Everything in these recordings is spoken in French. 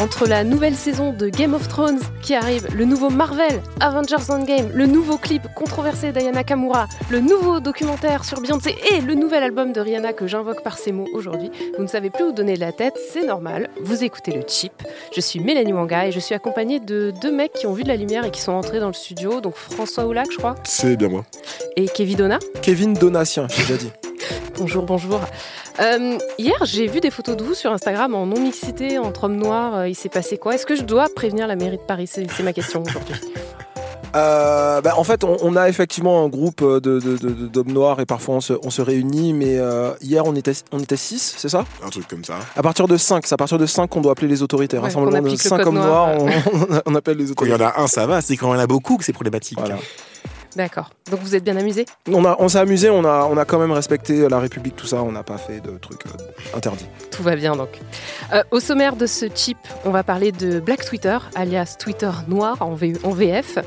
Entre la nouvelle saison de Game of Thrones qui arrive, le nouveau Marvel, Avengers Endgame, le nouveau clip controversé d'Ayana Kamura, le nouveau documentaire sur Beyoncé et le nouvel album de Rihanna que j'invoque par ces mots aujourd'hui, vous ne savez plus où donner la tête, c'est normal, vous écoutez le chip. Je suis Mélanie Wanga et je suis accompagnée de deux mecs qui ont vu de la lumière et qui sont entrés dans le studio, donc François Oulac, je crois. C'est bien moi. Et Kevin Donna. Kevin Donatien, j'ai déjà dit. Bonjour, bonjour. Euh, hier, j'ai vu des photos de vous sur Instagram en non-mixité, entre hommes noirs. Euh, il s'est passé quoi? Est-ce que je dois prévenir la mairie de Paris? C'est ma question aujourd'hui. Euh, bah, en fait, on, on, a effectivement un groupe de, de, de, d'hommes noirs et parfois on se, on se réunit, mais euh, hier on était, on était 6, c'est ça? Un truc comme ça. À partir de 5, c'est à partir de 5 qu'on doit appeler les autorités. Ouais, Rassemblement de applique le 5 code hommes noir. noirs, on, on appelle les Quand il y autorités. en a un, ça va. C'est quand il y en a beaucoup que c'est problématique. Voilà. D'accord. Donc vous êtes bien amusés On, a, on s'est amusé, on a, on a quand même respecté la République, tout ça, on n'a pas fait de trucs euh, interdits. Tout va bien donc. Euh, au sommaire de ce chip, on va parler de Black Twitter, alias Twitter noir en, V- en VF,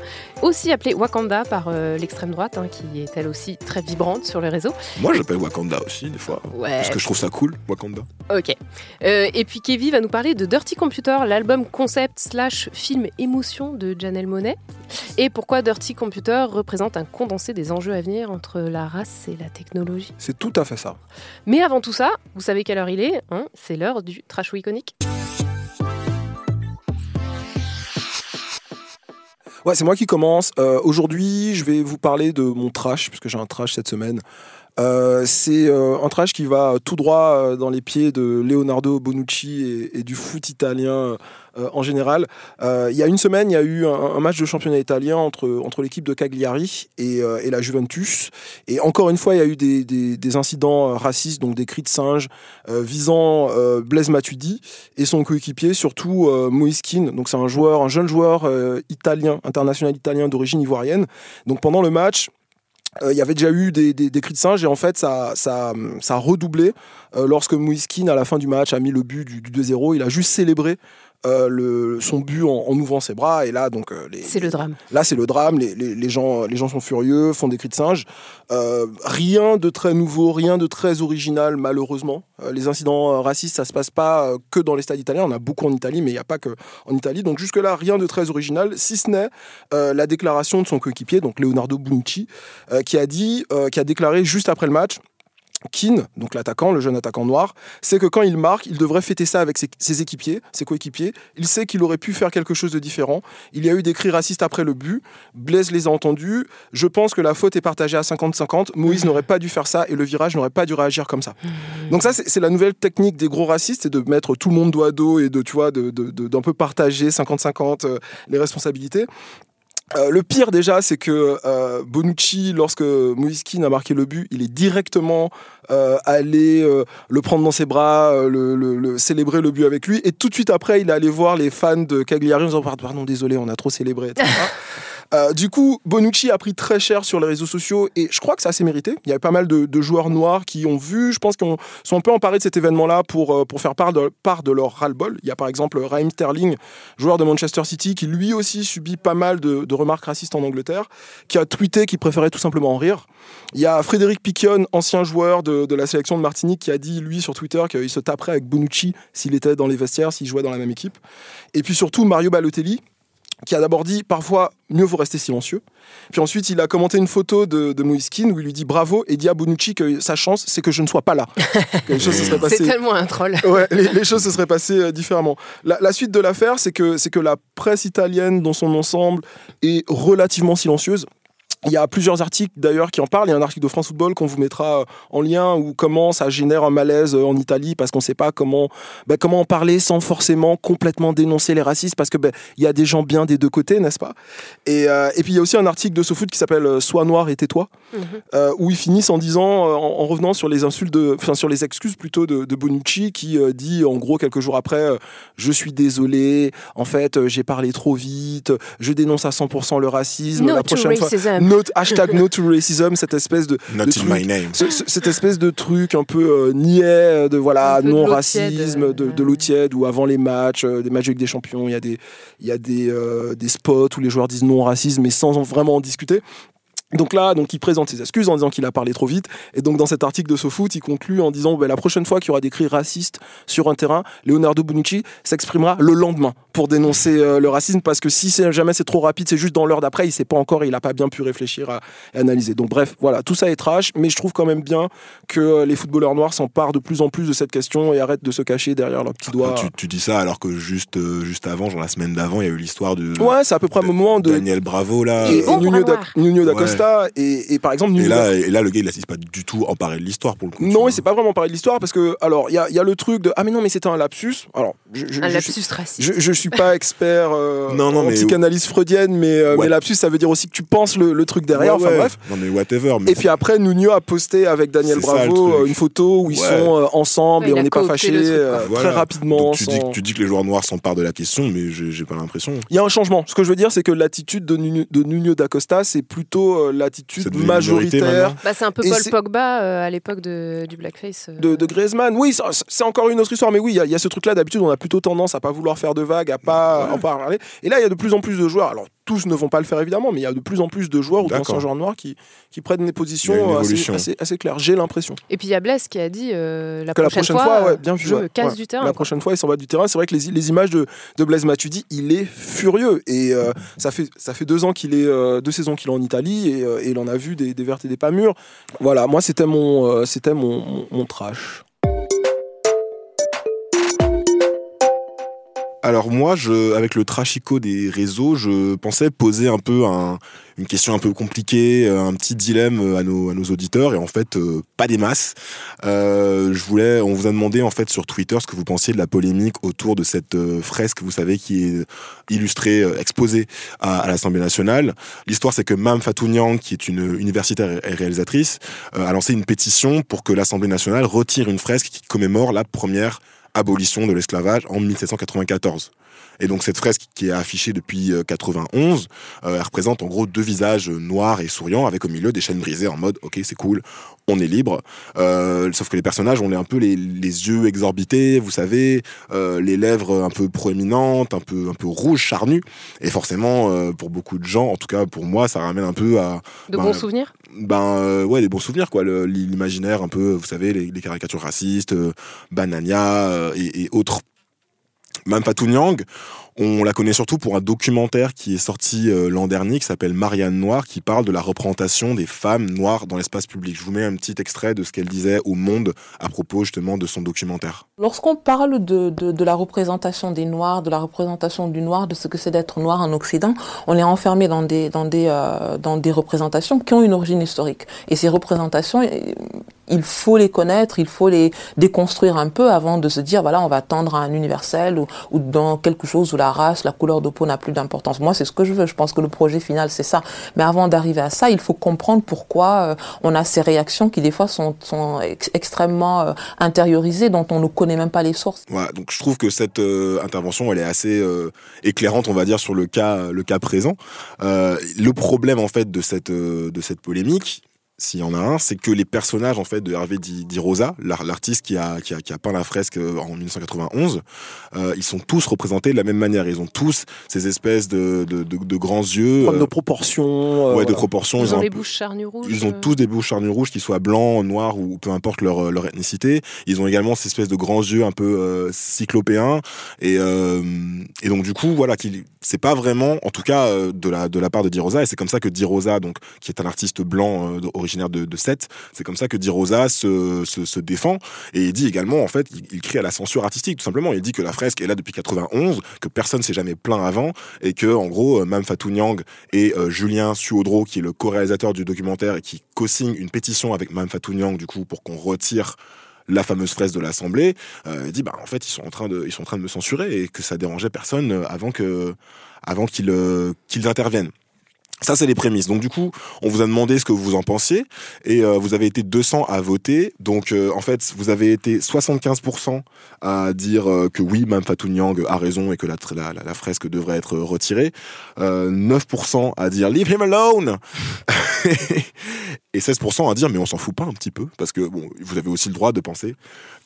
aussi appelé Wakanda par euh, l'extrême droite, hein, qui est elle aussi très vibrante sur les réseaux. Moi, j'appelle Wakanda aussi, des fois. Ouais. Parce que je trouve ça cool, Wakanda. Ok. Euh, et puis Kevin va nous parler de Dirty Computer, l'album concept slash film émotion de Janelle Monet. Et pourquoi Dirty Computer représente un condensé des enjeux à venir entre la race et la technologie. C'est tout à fait ça. Mais avant tout ça, vous savez quelle heure il est hein C'est l'heure du trash iconique. Ouais, c'est moi qui commence. Euh, Aujourd'hui, je vais vous parler de mon trash, puisque j'ai un trash cette semaine. Euh, c'est euh, un trash qui va tout droit dans les pieds de Leonardo Bonucci et du foot italien euh, en général. Euh, il y a une semaine, il y a eu un, match de championnat italien entre, entre l'équipe de Cagliari et, euh, et la Juventus. Et encore une fois, il y a eu des, des- incidents racistes, donc des cris de singe visant Blaise Matuidi et son coéquipier, surtout Kean. Donc c'est un joueur, un jeune joueur italien, international italien d'origine ivoirienne. Donc pendant le match, il y avait déjà eu des, des- cris de singe et en fait ça, ça, ça a redoublé euh, lorsque Moïse Kean, à la fin du match, a mis le but du 2-0. Il a juste célébré euh, le, son but en, en ouvrant ses bras et là donc euh, C'est le drame. Là, c'est le drame. Les, les- les gens, les gens sont furieux, font des cris de singe. Euh, rien de très nouveau, rien de très original, malheureusement. Les incidents racistes, ça se passe pas que dans les stades italiens. On a beaucoup en Italie, mais il n'y a pas que en Italie. Donc jusque-là, rien de très original, si ce n'est la déclaration de son coéquipier, donc Leonardo euh, qui a dit, qui a déclaré juste après le match. Keane, donc l'attaquant, le jeune attaquant noir, c'est que quand il marque, il devrait fêter ça avec ses, ses équipiers, ses coéquipiers. Il sait qu'il aurait pu faire quelque chose de différent. Il y a eu des cris racistes après le but. Blaise les a entendus. Je pense que la faute est partagée à 50-50. Moïse n'aurait pas dû faire ça et le virage n'aurait pas dû réagir comme ça. Donc ça, c'est la nouvelle technique des gros racistes, c'est de mettre tout le monde dos à dos et de, tu vois, de- de- de- d'un peu partager 50-50 euh, les responsabilités. Euh, le pire déjà, c'est que euh, Bonucci, lorsque Moïse Kean a marqué le but, il est directement euh, allé le prendre dans ses bras, le, célébrer le but avec lui, et tout de suite après, il est allé voir les fans de Cagliari en disant pardon, désolé, on a trop célébré, etc. Euh, du coup, Bonucci a pris très cher sur les réseaux sociaux et je crois que ça s'est mérité. Il y avait pas mal de, joueurs noirs qui ont vu, je pense qu'ils sont un peu emparés de cet événement-là pour, euh, pour faire part de, part de leur ras-le-bol. Il y a par exemple Raheem Sterling, joueur de Manchester City, qui lui aussi subit pas mal de, de remarques racistes en Angleterre, qui a tweeté qu'il préférait tout simplement en rire. Il y a Frédéric Piquion, ancien joueur de, de la sélection de Martinique, qui a dit, lui, sur Twitter, qu'il se taperait avec Bonucci s'il était dans les vestiaires, s'il jouait dans la même équipe. Et puis surtout, Mario Balotelli, qui a d'abord dit parfois mieux vaut rester silencieux. Puis ensuite, il a commenté une photo de, de Moïse Kean où il lui dit bravo et dit à Bonucci que sa chance, c'est que je ne sois pas là. Que les choses se seraient C'est passées- tellement un troll. Ouais, les, les choses se seraient passées euh, différemment. La, la suite de l'affaire, c'est que, c'est que la presse italienne, dans son ensemble, est relativement silencieuse. Il y a plusieurs articles d'ailleurs qui en parlent. Il y a un article de France Football qu'on vous mettra euh, en lien où comment ça génère un malaise euh, en Italie parce qu'on ne sait pas comment, ben, comment en parler sans forcément complètement dénoncer les racistes parce que ben, il y a des gens bien des deux côtés, n'est-ce pas? Et, euh, et, puis il y a aussi un article de SoFoot qui s'appelle Sois noir et tais-toi Mhm. euh, où ils finissent en disant, euh, en, en revenant sur les insultes, de, enfin sur les excuses plutôt de, de Bonucci qui euh, dit en gros quelques jours après, euh, je suis désolé, en fait euh, j'ai parlé trop vite, je dénonce à 100% le racisme. No la prochaine fois, racism. No, hashtag no to racism, cette espèce de, Not de in truc- my name. ce- ce- cette espèce de truc un peu euh, niais euh, de voilà Un peu de de, euh, de l'eau tiède ou avant les matchs euh, des matchs avec des champions il y a des il y a des, euh, des spots où les joueurs disent non racisme mais sans en vraiment en discuter donc là, donc il présente ses excuses en disant qu'il a parlé trop vite. Et donc dans cet article de SoFoot, il conclut en disant ben, la prochaine fois qu'il y aura des cris racistes sur un terrain, Leonardo Bonucci s'exprimera le lendemain pour dénoncer euh, le racisme parce que si jamais c'est trop rapide, c'est juste dans l'heure d'après, il sait pas encore, il a pas bien pu réfléchir à, et analyser. Donc bref, voilà, tout ça est trash, mais je trouve quand même bien que euh, les footballeurs noirs s'emparent de plus en plus de cette question et arrêtent de se cacher derrière leur petit doigt. Ah, tu, tu dis ça alors que juste, euh, juste avant, genre la semaine d'avant, il y a eu l'histoire de Ouais, c'est à peu près un moment de Daniel Bravo là. et, euh, da. Nuno da Costa et, et par exemple et Nuno là, et là, le gars, il assiste pas du tout emparé de l'histoire pour le coup. Non, c'est pas vraiment pareil de l'histoire parce que, alors, il y a, il y a le truc de Ah, mais non, mais c'était un lapsus. Alors, je, je, Un je lapsus raciste. je, je suis pas expert euh, Non, non, en mais- psychanalyse freudienne, mais, euh, Ouais. mais lapsus, ça veut dire aussi que tu penses le, le truc derrière. Ouais, Enfin ouais. bref. Non mais whatever. Mais Et puis après, Nuno a posté avec Daniel ça, Bravo euh, une photo où ils Ouais. sont euh, ensemble Ouais, et on n'est pas fâchés très rapidement. donc, tu, dis, que- tu dis que les joueurs noirs s'emparent de la question, mais j'ai pas l'impression. Il y a un changement. Ce que je veux dire, c'est que l'attitude de Nuno, de Nuno da Costa, c'est plutôt euh, l'attitude majoritaire. Bah, c'est un peu Paul Pogba euh, à l'époque de- du blackface. euh. de, de Griezmann. Oui, c'est encore une autre histoire, mais oui, il y, a- il y a ce truc-là. D'habitude, on a plutôt tendance à pas vouloir faire de vagues, à pas Ouais. en parler. Et là, il y a de plus en plus de joueurs. Alors, tous ne vont pas le faire évidemment, mais il y a de plus en plus de joueurs ou d'anciens joueurs noirs qui, qui prennent des positions euh, assez, évolution. assez, assez claires. J'ai l'impression. Et puis il y a Blaise qui a dit euh, la, Que la prochaine prochaine fois, fois, ouais, bien vu. je ouais, me casse ouais. du terrain. La quoi. prochaine fois, il s'en va du terrain. C'est vrai que les, les images de, de Blaise Matuidi, il est furieux. Et euh, ça, fait, ça fait deux ans qu'il est, euh, deux saisons qu'il est en Italie et, euh, et il en a vu des, des vertes et des pas mûres. Voilà, moi, c'était mon, euh, c'était mon, mon, mon trash. Alors moi, avec le trachico des réseaux, je pensais poser un peu un- une question un peu compliquée, euh, un petit dilemme euh, à nos, auditeurs, et en fait, euh, pas des masses. Je voulais, on vous a demandé en fait sur Twitter ce que vous pensiez de la polémique autour de cette fresque, vous savez, qui est illustrée, exposée à, l'Assemblée nationale. L'histoire, c'est que Mam Fatou Niang, qui est une universitaire et réalisatrice, a lancé une pétition pour que l'Assemblée nationale retire une fresque qui commémore la première abolition de l'esclavage en 1794. Et donc cette fresque qui est affichée depuis euh, 91, euh, elle représente en gros deux visages euh, noirs et souriants avec au milieu des chaînes brisées en mode ok c'est cool, on est libre. Euh, sauf que les personnages ont les- un peu les, les yeux exorbités, vous savez, euh, les lèvres un peu proéminentes, un peu un peu rouges, charnues. Et forcément euh, pour beaucoup de gens, en tout cas pour moi, ça ramène un peu à De Ben, bons souvenirs ben ouais des bons souvenirs quoi l'imaginaire un peu vous savez les, les caricatures racistes Banania et, et autres même Fatou Niang on la connaît surtout pour un documentaire qui est sorti euh, l'an dernier qui s'appelle Marianne Noire qui parle de la représentation des femmes noires dans l'espace public je vous mets un petit extrait de ce qu'elle disait au Monde à propos justement de son documentaire Lorsqu'on parle de, la représentation des Noirs, de la représentation du Noir, de ce que c'est d'être Noir en Occident, on est enfermé euh, dans des représentations qui ont une origine historique. Et ces représentations, il faut les connaître, il faut les déconstruire un peu avant de se dire, voilà, on va tendre à un universel ou, ou dans quelque chose où la race, la couleur de peau n'a plus d'importance. Moi, c'est ce que je veux. Je pense que le projet final, c'est ça. Mais avant d'arriver à ça, il faut comprendre pourquoi euh, on a ces réactions qui, des fois, sont, sont ex- extrêmement euh, intériorisées, dont on ne connaît même pas les sources. Donc je trouve que cette euh, intervention, elle est assez éclairante, on va dire, sur le cas, le cas présent. Le problème en fait de cette de cette polémique, s'il y en a un, c'est que les personnages en fait de Hervé Di, Di Rosa, l'ar- l'artiste qui a, qui a qui a peint la fresque euh, en 1991, euh, ils sont tous représentés de la même manière. Ils ont tous ces espèces de de, de, de grands yeux, Problème de euh, proportion. euh, ouais, de proportions. Ils ont un les peu- bouches charnues rouges. ils ont tous des bouches charnues rouges, qu'ils soient blancs, noirs ou peu importe leur, leur ethnicité. Ils ont également ces espèces de grands yeux un peu euh, cyclopéens. Et, euh, et donc, du coup, voilà, c'est pas vraiment, en tout cas, de, la, de la part de Di Rosa. Et c'est comme ça que Di Rosa, donc, qui est un artiste blanc euh, de, de. C'est comme ça que Di Rosa se, se, défend. Et il dit également, en fait, il, il crie à la censure artistique, tout simplement. Il dit que la fresque est là depuis 91, que personne s'est jamais plaint avant, et que, en gros, euh, Mam Fatou Niang et euh, Julien Suodro, qui est le co-réalisateur du documentaire et qui co-signe une pétition avec Mam Fatou Niang, du coup, pour qu'on retire la fameuse fresque de l'Assemblée, euh, dit bah en fait ils sont en train de ils sont en train de me censurer et que ça dérangeait personne euh, avant que avant qu'ils qu'ils interviennent. Ça, c'est les prémices. Donc, du coup, on vous a demandé ce que vous en pensiez et euh, vous avez été 200 à voter. Donc, euh, en fait, vous avez été 75% à dire euh, que oui, Mme Fatou Niang a raison et que la, la, la- la fresque devrait être retirée. Euh, 9% à dire leave him alone et 16% à dire mais on s'en fout pas un petit peu parce que bon, vous avez aussi le droit de penser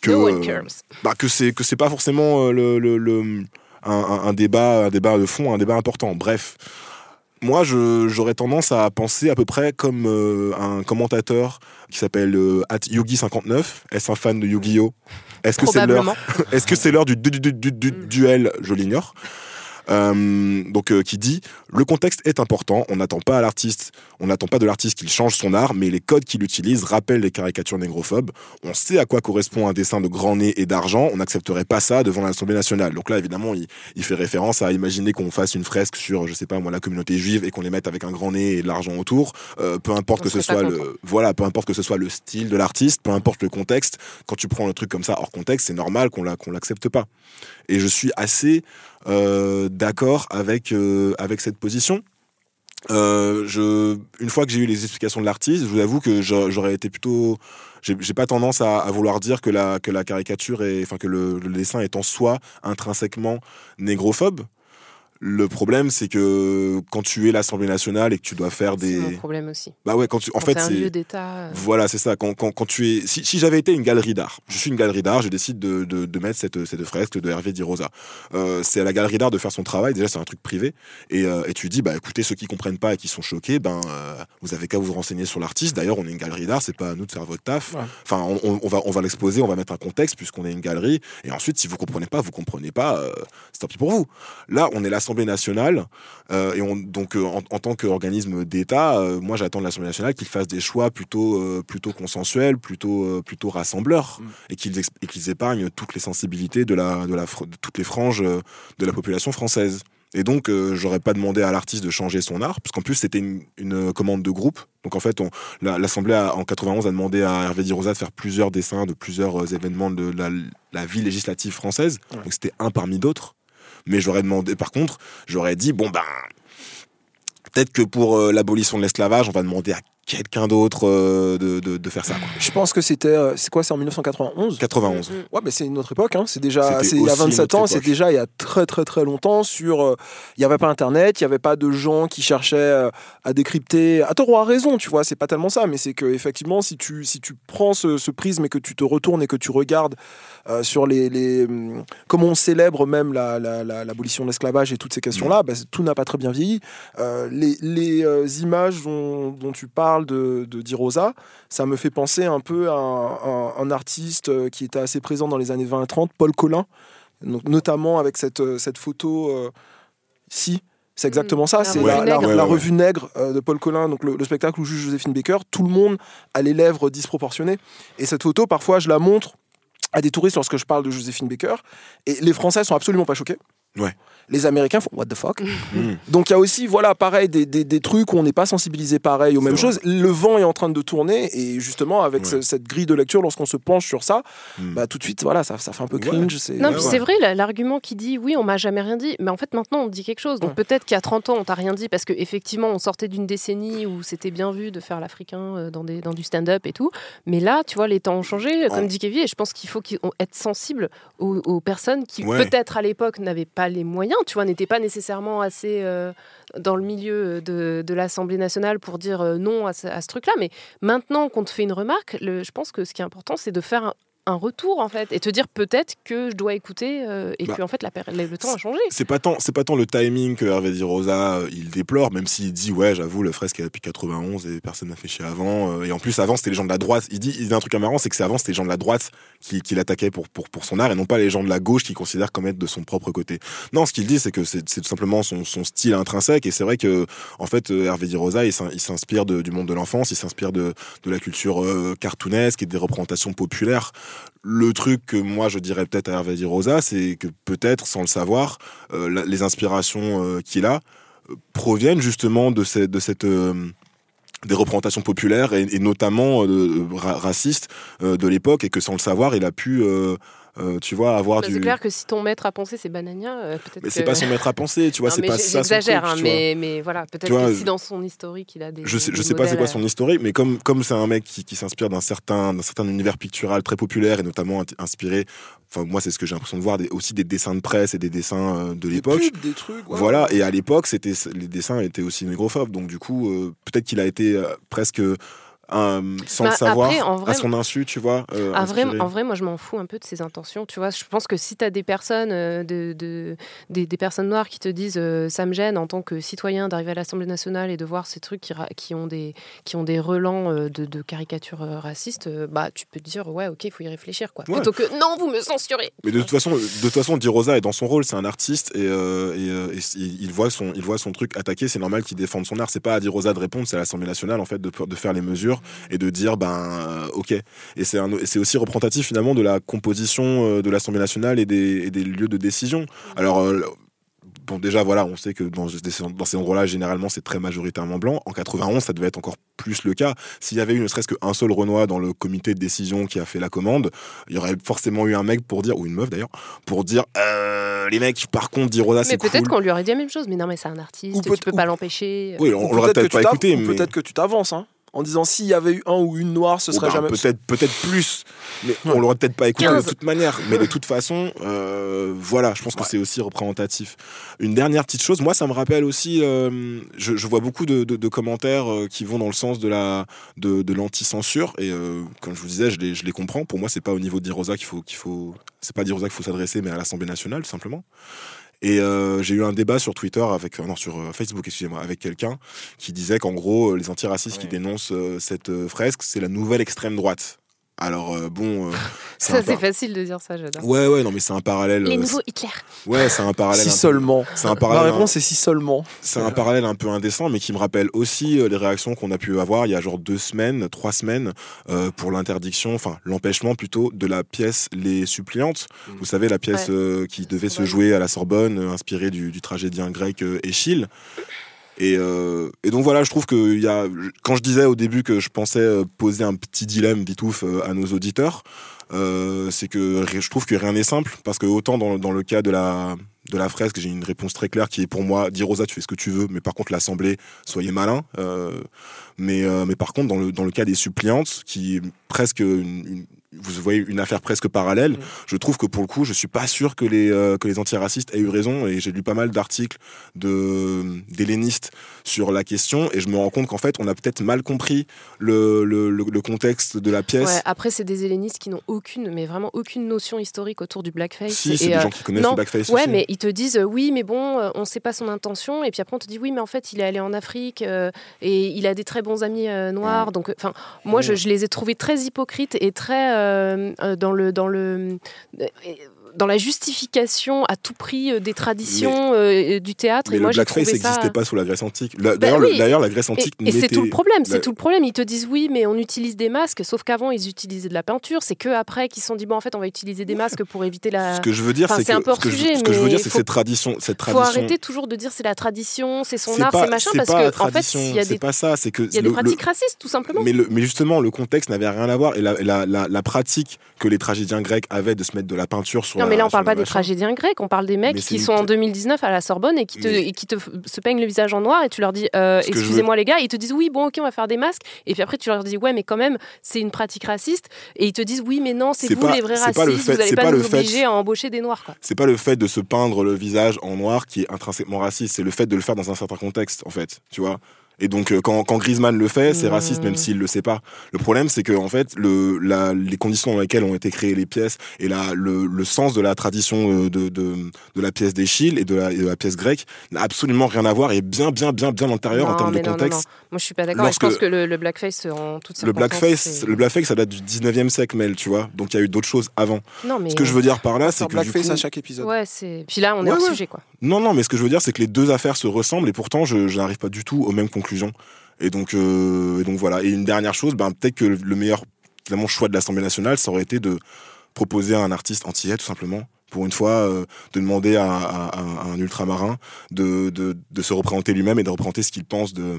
que No bah, que c'est que c'est pas forcément le, le- le- un, un- un débat un débat de fond un débat important bref moi j'aurais tendance à penser à peu près comme euh, un commentateur qui s'appelle euh, at Yugi59 est-ce un fan de Yu-Gi-Oh? Est-ce que c'est l'heure est-ce que c'est l'heure du, du- du- du- du- duel? Je l'ignore. Euh, donc euh, qui dit le contexte est important. On n'attend pas à l'artiste, on n'attend pas de l'artiste qu'il change son art, mais les codes qu'il utilise rappellent les caricatures négrophobes. On sait à quoi correspond un dessin de grand nez et d'argent. On n'accepterait pas ça devant l'Assemblée nationale. Donc là, évidemment, il, il fait référence à imaginer qu'on fasse une fresque sur, je sais pas moi, la communauté juive et qu'on les mette avec un grand nez et de l'argent autour. Euh, peu importe On que ce soit le, voilà, peu importe que ce soit le style de l'artiste, peu importe le contexte. Quand tu prends le truc comme ça hors contexte, c'est normal qu'on la, qu'on l'accepte pas. Et je suis assez euh, d'accord avec, euh, avec cette position. Euh, une fois que j'ai eu les explications de l'artiste, je vous avoue que j'a- j'aurais été plutôt. J'ai pas tendance à, à vouloir dire que la, que la caricature est. Enfin, que le, le dessin est en soi intrinsèquement négrophobe. Le problème, c'est que quand tu es l'Assemblée nationale et que tu dois faire C'est des. mon problème aussi. Bah ouais, quand tu. En Quand fait, t'es un c'est. lieu d'État. euh, Voilà, c'est ça. Quand, quand, quand tu es, si, si j'avais été une galerie d'art, je suis une galerie d'art, je décide de, de, de mettre cette, cette fresque de Hervé Di Rosa. Euh, c'est à la galerie d'art de faire son travail. Déjà, c'est un truc privé. Et, euh, et tu dis, bah écoutez, ceux qui comprennent pas et qui sont choqués, ben euh, vous avez qu'à vous renseigner sur l'artiste. D'ailleurs, on est une galerie d'art, c'est pas à nous de faire votre taf. Ouais. Enfin, on, on- on va, on va l'exposer, on va mettre un contexte puisqu'on est une galerie. Et ensuite, si vous comprenez pas, vous comprenez pas, euh, c'est tant pis pour vous. Là, on est l'Assemblée nationale. Euh, et on, donc, euh, en, en tant qu'organisme d'État, euh, moi, j'attends de l'Assemblée nationale qu'il fasse des choix plutôt, plutôt consensuels, plutôt, plutôt rassembleurs, Mm. et qu'ils qu'ils épargnent toutes les sensibilités de, la, de, la, de toutes les franges de la population française. Et donc, euh, j'aurais pas demandé à l'artiste de changer son art, parce qu'en plus, c'était une, une commande de groupe. Donc, en fait, la- l'Assemblée, en 91, a demandé à Hervé Di Rosa de faire plusieurs dessins de plusieurs euh, événements de la, la vie législative française. Ouais. Donc, c'était un parmi d'autres. Mais j'aurais demandé, par contre, j'aurais dit, bon, ben, peut-être que pour euh, l'abolition de l'esclavage, on va demander à quelqu'un d'autre euh, de, de- de faire ça. quoi. Je pense que c'était. euh, C'est quoi C'est en 1991 91. mm, mm. Ouais, mais c'est une autre époque. Hein. C'est déjà, c'est il y a aussi une 27 autre ans. C'est déjà il y a très très très longtemps. Sur, euh, il n'y avait pas Internet, il n'y avait pas de gens qui cherchaient euh, à décrypter. À tort ou à raison, tu vois. C'est pas tellement ça, mais c'est que effectivement, si tu si tu prends ce, ce prisme et que tu te retournes et que tu regardes euh, sur les, les hum, comment on célèbre même la- la- la- l'abolition de l'esclavage et toutes ces questions-là, bah, tout n'a pas très bien vieilli. Euh, les les, euh, images dont, dont tu parles de, de Di Rosa, ça me fait penser un peu à un, artiste euh, qui était assez présent dans les années 20 et 30, Paul Collin, donc, notamment avec cette, euh, cette photo euh, ici. C'est exactement ça, c'est la, revue nègre euh, de Paul Collin, donc le, le spectacle où joue Joséphine Baker. Tout le monde a les lèvres disproportionnées. Et cette photo, parfois, je la montre à des touristes lorsque je parle de Joséphine Baker. Et les Français sont absolument pas choqués. Ouais. Les Américains font What the fuck? Mm. donc il y a aussi, voilà, pareil, des, des, des trucs où on n'est pas sensibilisé pareil aux mêmes vrai. choses. Le vent est en train de tourner et justement avec Ouais. ce- cette grille de lecture, lorsqu'on se penche sur ça, Mm. bah tout de suite, voilà, ça, ça fait un peu Ouais. cringe. c'est- Non, Ouais, puis ouais. c'est vrai, la- l'argument qui dit oui, on m'a jamais rien dit, mais en fait maintenant on dit quelque chose. Donc Ouais. peut-être qu'il y a 30 ans on t'a rien dit parce qu'effectivement on sortait d'une décennie où c'était bien vu de faire l'africain euh, dans, des, dans du stand-up et tout. Mais là, tu vois, les temps ont changé, Ouais. comme dit Kevin, et je pense qu'il faut qu'ils- on- être sensible aux, aux personnes qui Ouais. peut-être à l'époque n'avaient pas les moyens, tu vois, n'étaient pas nécessairement assez euh, dans le milieu de, de l'Assemblée nationale pour dire euh, non à ce, truc-là. Mais maintenant qu'on te fait une remarque, je pense que ce qui est important, c'est de faire un, retour en fait et te dire peut-être que je dois écouter euh, et Bah, que en fait la le temps a changé. C'est pas tant, c'est pas tant le timing que Hervé Di Rosa euh, il déplore, même s'il dit ouais, j'avoue, le fresque est depuis 91 et personne n'a fait chier avant. euh, et en plus, avant c'était les gens de la droite. Il dit, il dit un truc marrant, c'est que c'est avant c'était les gens de la droite qui, qui l'attaquaient pour, pour pour son art et non pas les gens de la gauche qui considèrent comme être de son propre côté. Non, ce qu'il dit, c'est que c'est tout simplement son, son style intrinsèque et c'est vrai que en fait Hervé Di Rosa il s'in- il s'inspire du monde de l'enfance, il s'inspire de de la culture cartoonesque et des représentations populaires. Le truc que moi je dirais peut-être à Hervé Di Rosa, c'est que peut-être sans le savoir, euh, les inspirations euh, qu'il a euh, proviennent justement de de cette des représentations populaires et, notamment ra- racistes de l'époque et que sans le savoir, il a pu, euh, tu vois, avoir Bah, du. C'est clair que si ton maître à penser c'est Banania, euh, peut-être Mais que. c'est pas son maître à penser, tu vois, Non, c'est pas ça. son J'exagère, truc, hein, mais, mais voilà, peut-être que si dans son historique il a des. Je sais, je des sais pas c'est quoi modèles, son historique, mais comme comme c'est un mec qui, qui s'inspire d'un certain d'un certain univers pictural très populaire et notamment inspiré, enfin moi c'est ce que j'ai l'impression de voir des- aussi des dessins de presse et des dessins euh, de Des l'époque. pubs, des trucs. ouais. Voilà, et à l'époque, c'était les dessins étaient aussi négrophobes, donc du coup, euh, peut-être qu'il a été euh, presque un- sans Bah, le savoir, après, en vrai- à son insu, tu vois. euh, Ah, vrai, en vrai, moi, je m'en fous un peu de ses intentions. Tu vois, je pense que si tu as des personnes, euh, de, de- des, des personnes noires qui te disent euh, ça me gêne en tant que citoyen d'arriver à l'Assemblée nationale et de voir ces trucs qui, ont, des, qui ont des relents euh, de, de caricatures euh, racistes, euh, bah, tu peux te dire ouais, ok, il faut y réfléchir. Quoi. Ouais. Plutôt que non, vous me censurez. Mais de toute façon, de toute façon, Di Rosa est dans son rôle, c'est un artiste et, euh, et, euh, et il il voit son, il voit son truc attaqué. C'est normal qu'il défende son art. C'est pas à Di Rosa de répondre, c'est à l'Assemblée nationale en fait de, de faire les mesures et de dire ben euh, ok. Et c'est un- c'est aussi représentatif finalement de la composition euh, de l'Assemblée nationale et des, et des lieux de décision. Alors euh, Bon, déjà, voilà, on sait que dans, dans ces endroits-là, généralement, c'est très majoritairement blanc. En 91, ça devait être encore plus le cas. S'il y avait eu ne serait-ce qu'un seul Renoir dans le comité de décision qui a fait la commande, il y aurait forcément eu un mec pour dire, ou une meuf d'ailleurs, pour dire euh, les mecs, par contre, Di Rosa, mais c'est peut-être cool. qu'on lui aurait dit la même chose. Mais non, mais c'est un artiste, tu peux ou- pas l'empêcher. Oui, Ou on, on l'aurait peut-être que pas écouté, ou mais. Peut-être que tu t'avances, hein, en disant s'il y avait eu un ou une noire, ce Oh, serait bah, jamais. peut-être peut-être plus mais on l'aurait peut-être pas écouté 15. de toute manière mais de toute façon euh, voilà je pense que Ouais. c'est aussi représentatif une dernière petite chose moi ça me rappelle aussi euh, je, je vois beaucoup de, de- de commentaires euh, qui vont dans le sens de la de, de l'anti-censure et euh, comme je vous disais je les, je les comprends pour moi c'est pas au niveau d'Irosa qu'il faut qu'il faut c'est pas d'Irosa qu'il faut s'adresser mais à l'Assemblée nationale tout simplement et euh, j'ai eu un débat sur Twitter avec euh, non sur euh, Facebook excusez-moi avec quelqu'un qui disait qu'en gros euh, les antiracistes qui dénoncent cette fresque c'est la nouvelle extrême droite. Alors euh, bon, euh, Ça, un c'est par- facile de dire ça, j'adore. Ouais ouais non mais c'est un parallèle. Les euh, nouveaux Hitler. Ouais c'est un parallèle. Si un peu- seulement. C'est un Ma parallèle. réponse est si seulement. C'est un parallèle un peu indécent, mais qui me rappelle aussi euh, les réactions qu'on a pu avoir il y a genre deux semaines, trois semaines, euh, pour l'interdiction, enfin l'empêchement plutôt de la pièce Les Suppliantes. Mm. Vous savez, la pièce Ouais. euh, qui devait se Sorbonne. jouer à la Sorbonne, euh, inspirée du, du tragédien grec euh, Échille. Et, euh, et donc voilà, je trouve que quand je disais au début que je pensais euh, poser un petit dilemme vitouf euh, à nos auditeurs, c'est que je trouve que rien n'est simple parce que autant dans, le cas de la de la fresque, j'ai une réponse très claire qui est pour moi, dis Rosa, tu fais ce que tu veux, mais par contre l'assemblée, soyez malin. Mais mais par contre dans le dans le cas des suppliantes, qui est presque une- vous voyez une affaire presque parallèle. Mm. Je trouve que pour le coup, je suis pas sûr que les euh, que les antiracistes aient eu raison et j'ai lu pas mal d'articles de d'hellénistes sur la question et je me rends compte qu'en fait, on a peut-être mal compris le, le, le- le contexte de la pièce. Ouais, après, c'est des hellénistes qui n'ont aucune, mais vraiment aucune notion historique autour du blackface. si, c'est des euh, gens qui connaissent non, le blackface Ouais, aussi. mais ils te disent oui, mais bon, euh, on sait pas son intention. Et puis après, on te dit oui, mais en fait, il est allé en Afrique euh, et il a des très bons amis noirs. Donc, enfin, moi, je, je les ai trouvés très hypocrites et très dans le dans le euh, dans la justification à tout prix euh, des traditions euh, du théâtre. Mais et moi, le blackface ça. n'existait pas sous la Grèce antique. La- D'ailleurs, oui. la Grèce Et, antique et c'est n'était- tout le problème, c'est la- tout le problème. Ils te disent oui, mais on utilise des masques, sauf qu'avant ils utilisaient de la peinture. C'est que après qu'ils se sont dit bon, en fait, on va utiliser des masques pour éviter la. Ce que je veux dire, Enfin, c'est c'est que, un peu ce que, hors je, sujet, ce que je veux mais dire, c'est faut- cette tradition, cette Faut tradition, arrêter toujours de dire c'est la tradition, c'est son c'est art, c'est machin, c'est parce que en fait, tradition, il y a c'est des, pas ça, c'est que il y a des pratiques racistes, tout simplement. Mais, mais justement, le contexte n'avait rien à voir. Et la, pratique que les tragédiens grecs avaient de se mettre de la peinture sur Non, mais là, on parle le pas des tragédiens grecs, on parle des mecs qui sont en 2019 à la Sorbonne et qui te, et qui te se peignent le visage en noir et tu leur dis euh, veux- excusez-moi les gars, ils te disent oui, bon, ok, on va faire des masques. Et puis après, tu leur dis ouais, mais quand même, c'est une pratique raciste. Et ils te disent oui, mais non, c'est vous pas- les vrais racistes, fait- vous n'allez pas, pas nous fait- obliger à embaucher des noirs. C'est pas le fait de se peindre le visage en noir qui est intrinsèquement raciste, c'est le fait de le faire dans un certain contexte, en fait, tu vois. Et donc, euh, quand, quand Griezmann le fait, c'est Mmh. raciste, même s'il le sait pas. Le problème, c'est que, en fait, le, la, les conditions dans lesquelles ont été créées les pièces et la, le, le sens de la tradition euh, de, de, de la pièce d'Échille et de la, et de la pièce grecque n'a absolument rien à voir et est bien, bien, bien, bien antérieur en termes de mais non, non, contexte. non. Moi, je suis pas d'accord. Je Lorsque- pense que le, le blackface en toute Le blackface, le blackface, ça date du 19e siècle, Mel, tu vois. Donc, il y a eu d'autres choses avant. Non, mais Ce que je veux dire par là, c'est que blackface coup, à chaque épisode. Ouais, c'est. Puis là, on est Ouais, hors ouais. sujet, quoi. Non, non, mais ce que je veux dire, c'est que les deux affaires se ressemblent et pourtant, je, je n'arrive pas du tout aux mêmes conclusions. Et donc, euh, et donc voilà. Et une dernière chose, ben, peut-être que le meilleur finalement, choix de l'Assemblée nationale, ça aurait été de proposer à un artiste antillais, tout simplement. Pour une fois, euh, de demander à, à- à un ultramarin de, de, de se représenter lui-même et de représenter ce qu'il pense de,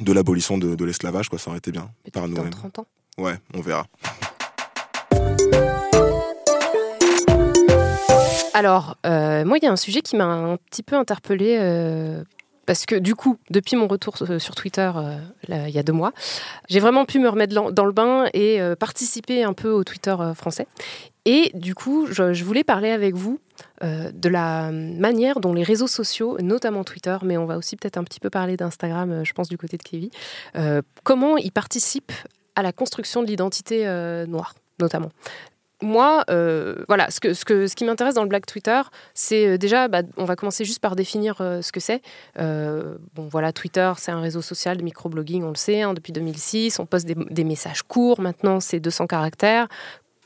de l'abolition de, de l'esclavage, quoi. Ça aurait été bien. Par Peut-être dans nous-mêmes. 30 ans. Ouais, on verra. Alors, euh, moi, il y a un sujet qui m'a un petit peu interpellée. euh, parce que du coup, depuis mon retour euh, sur Twitter euh, il y a deux mois, j'ai vraiment pu me remettre dans, le bain et euh, participer un peu au Twitter français. Et du coup, je, voulais parler avec vous de la manière dont les réseaux sociaux, notamment Twitter, mais on va aussi peut-être un petit peu parler d'Instagram, je pense du côté de euh, comment ils participent à la construction de l'identité noire, notamment. Moi, euh, voilà, ce, qui m'intéresse dans le Black Twitter, c'est euh, déjà, bah, on va commencer juste par définir euh, ce que c'est. Bon, voilà, Twitter, c'est un réseau social de microblogging, on le sait, hein, depuis 2006. On poste des, des messages courts, maintenant c'est 200 caractères,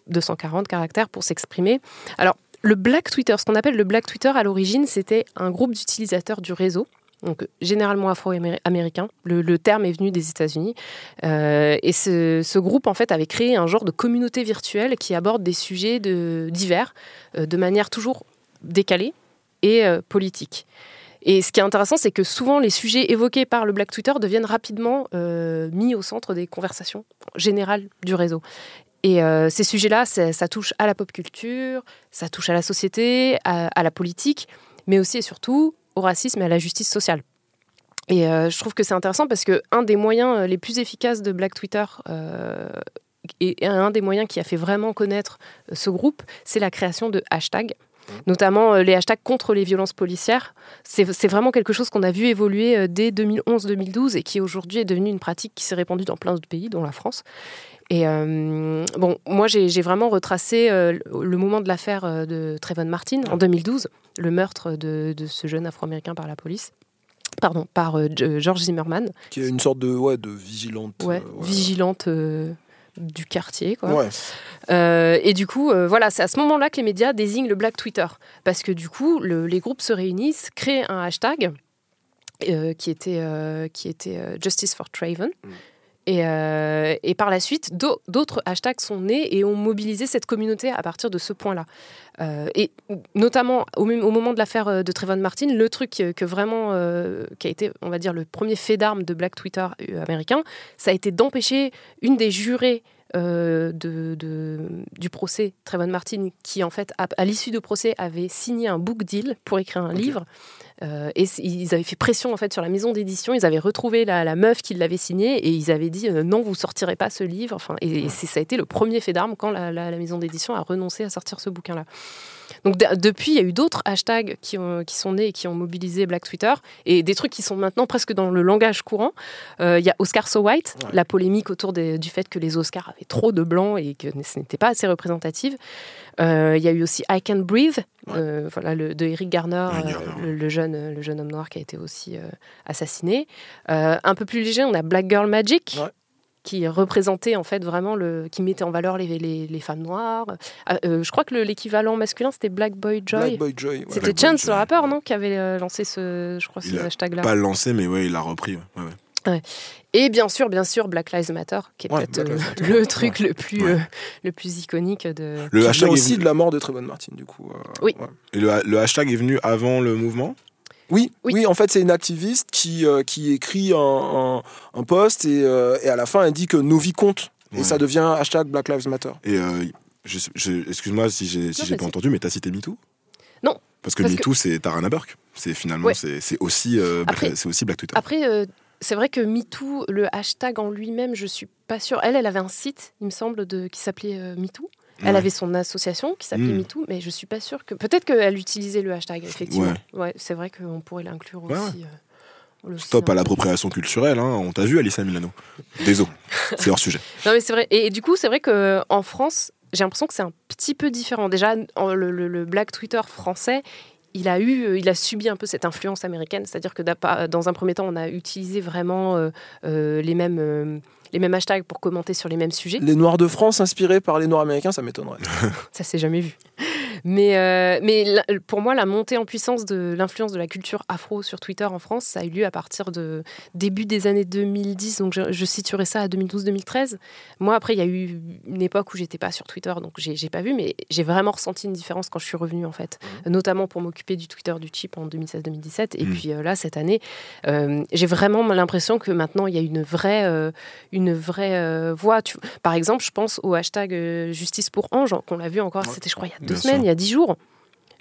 240 caractères pour s'exprimer. Alors, le Black Twitter, ce qu'on appelle le Black Twitter à l'origine, c'était un groupe d'utilisateurs du réseau. Donc, généralement afro-américain. Le, terme est venu des États-Unis. Euh, et ce, groupe, en fait, avait créé un genre de communauté virtuelle qui aborde des sujets divers, euh, de manière toujours décalée et euh, politique. Et ce qui est intéressant, c'est que souvent les sujets évoqués par le Black Twitter deviennent rapidement mis au centre des conversations générales du réseau. Et ces sujets-là, ça, touche à la pop culture, ça touche à la société, à, la politique, mais aussi et surtout au racisme et à la justice sociale. Et euh, je trouve que c'est intéressant parce que un des moyens les plus efficaces de Black Twitter euh, et un des moyens qui a fait vraiment connaître ce groupe, c'est la création de hashtags notamment euh, les hashtags contre les violences policières. C'est vraiment quelque chose qu'on a vu évoluer euh, dès 2011-2012 et qui aujourd'hui est devenu une pratique qui s'est répandue dans plein d'autres pays, dont la France. Et euh, bon, moi j'ai vraiment retracé euh, le moment de l'affaire euh, de Trayvon Martin en 2012, le meurtre de, de ce jeune Afro-américain par la police. Pardon, par euh, George Zimmerman. Qui est une sorte de, ouais, de vigilante. Ouais, vigilante du quartier. Quoi. Ouais. Euh, et du coup, euh, voilà, c'est à ce moment-là que les médias désignent le Black Twitter. Parce que du coup, le, les groupes se réunissent, créent un hashtag euh, qui était, qui était Justice for Traven. Mm. Et, euh, et, par la suite, d'autres hashtags sont nés et ont mobilisé cette communauté à partir de ce point-là. Euh, et notamment au, au moment de l'affaire de Trayvon Martin, le truc que, que vraiment, euh, qui a été, on va dire, le premier fait d'armes de Black Twitter américain, ça a été d'empêcher une des jurées euh, de, de, du procès Trayvon Martin, qui en fait, à, à l'issue du procès, avait signé un book deal pour écrire un okay. livre. Euh, et ils avaient fait pression en fait sur la maison d'édition. Ils avaient retrouvé la, la meuf qui l'avait signé et ils avaient dit euh, non, vous sortirez pas ce livre. Enfin, et, et ça a été le premier fait d'armes quand la, la, la, maison d'édition a renoncé à sortir ce bouquin-là. Donc de, depuis, il y a eu d'autres hashtags qui, ont, qui, sont nés et qui ont mobilisé Black Twitter et des trucs qui sont maintenant presque dans le langage courant. Euh, il y a Oscar So White, ouais. la polémique autour des, du fait que les Oscars avaient trop de blancs et que ce n'était pas assez représentatif. Euh, il y a eu aussi I Can Breathe. Euh, voilà, le, de Eric Garner, ouais, le, le, jeune, le jeune homme noir qui a été aussi euh, assassiné. Euh, un peu plus léger, on a Black Girl Magic qui représentait en fait vraiment le qui mettait en valeur les, les, les femmes noires. Euh, je crois que l'équivalent masculin c'était Black Boy Joy. Black Boy Joy. Ouais. C'était Chance le rappeur non qui avait euh, lancé ce je crois ce hashtag là. Pas lancé mais ouais il l'a repris. Ouais. Ouais. Et bien sûr, bien sûr, Black Lives Matter, qui est ouais, peut-être euh, le truc le plus euh, le plus iconique de. Le hashtag aussi venu... de la mort de Trayvon Martin du coup. euh, oui. Et le, le hashtag est venu avant le mouvement? Oui, oui, oui, en fait, c'est une activiste qui, euh, qui écrit un, un, un post et, euh, et, à la fin, elle dit que nos vies comptent. Ouais. Et ça devient hashtag Black Lives Matter. Et euh, excuse-moi si j'ai si pas entendu, mais t'as cité MeToo? Non. Parce que MeToo, que... c'est Tarana Burke. C'est finalement, ouais. c'est aussi, c'est aussi Black Twitter. Après, euh, c'est vrai que MeToo, le hashtag en lui-même, je suis pas sûre. Elle, elle avait un site, il me semble, de, qui s'appelait MeToo. Elle ouais. avait son association qui s'appelait mmh. MeToo, mais je suis pas sûre que. Peut-être qu'elle utilisait le hashtag, effectivement. Ouais, ouais c'est vrai qu'on pourrait l'inclure aussi. Euh... Stop à l'appropriation culturelle, hein. on t'a vu Alissa Milano. Désolé, c'est hors sujet. Non mais c'est vrai. Et, du coup, c'est vrai qu'en France, j'ai l'impression que c'est un petit peu différent. Déjà, le, le, Black Twitter français, il a eu, euh, il a subi un peu cette influence américaine, c'est-à-dire que dans un premier temps, on a utilisé vraiment euh, euh, les mêmes. les mêmes hashtags pour commenter sur les mêmes sujets. Les Noirs de France inspirés par les Noirs américains, ça m'étonnerait. ça s'est jamais vu. Mais, euh, mais pour moi, la montée en puissance de l'influence de la culture afro sur Twitter en France, ça a eu lieu à partir de début des années 2010. Donc je, situerai ça à 2012-2013. Moi, après, il y a eu une époque où j'étais pas sur Twitter, donc j'ai pas vu, mais j'ai vraiment ressenti une différence quand je suis revenue, en fait. Mmh. Notamment pour m'occuper du Twitter du chip en 2016-2017. Et mmh. puis euh, là, cette année, euh, j'ai vraiment l'impression que maintenant, il y a une vraie, une vraie voix. par exemple, je pense au hashtag Justice pour Ange, qu'on l'a vu encore, c'était, je crois, il y a deux semaines y a dix jours.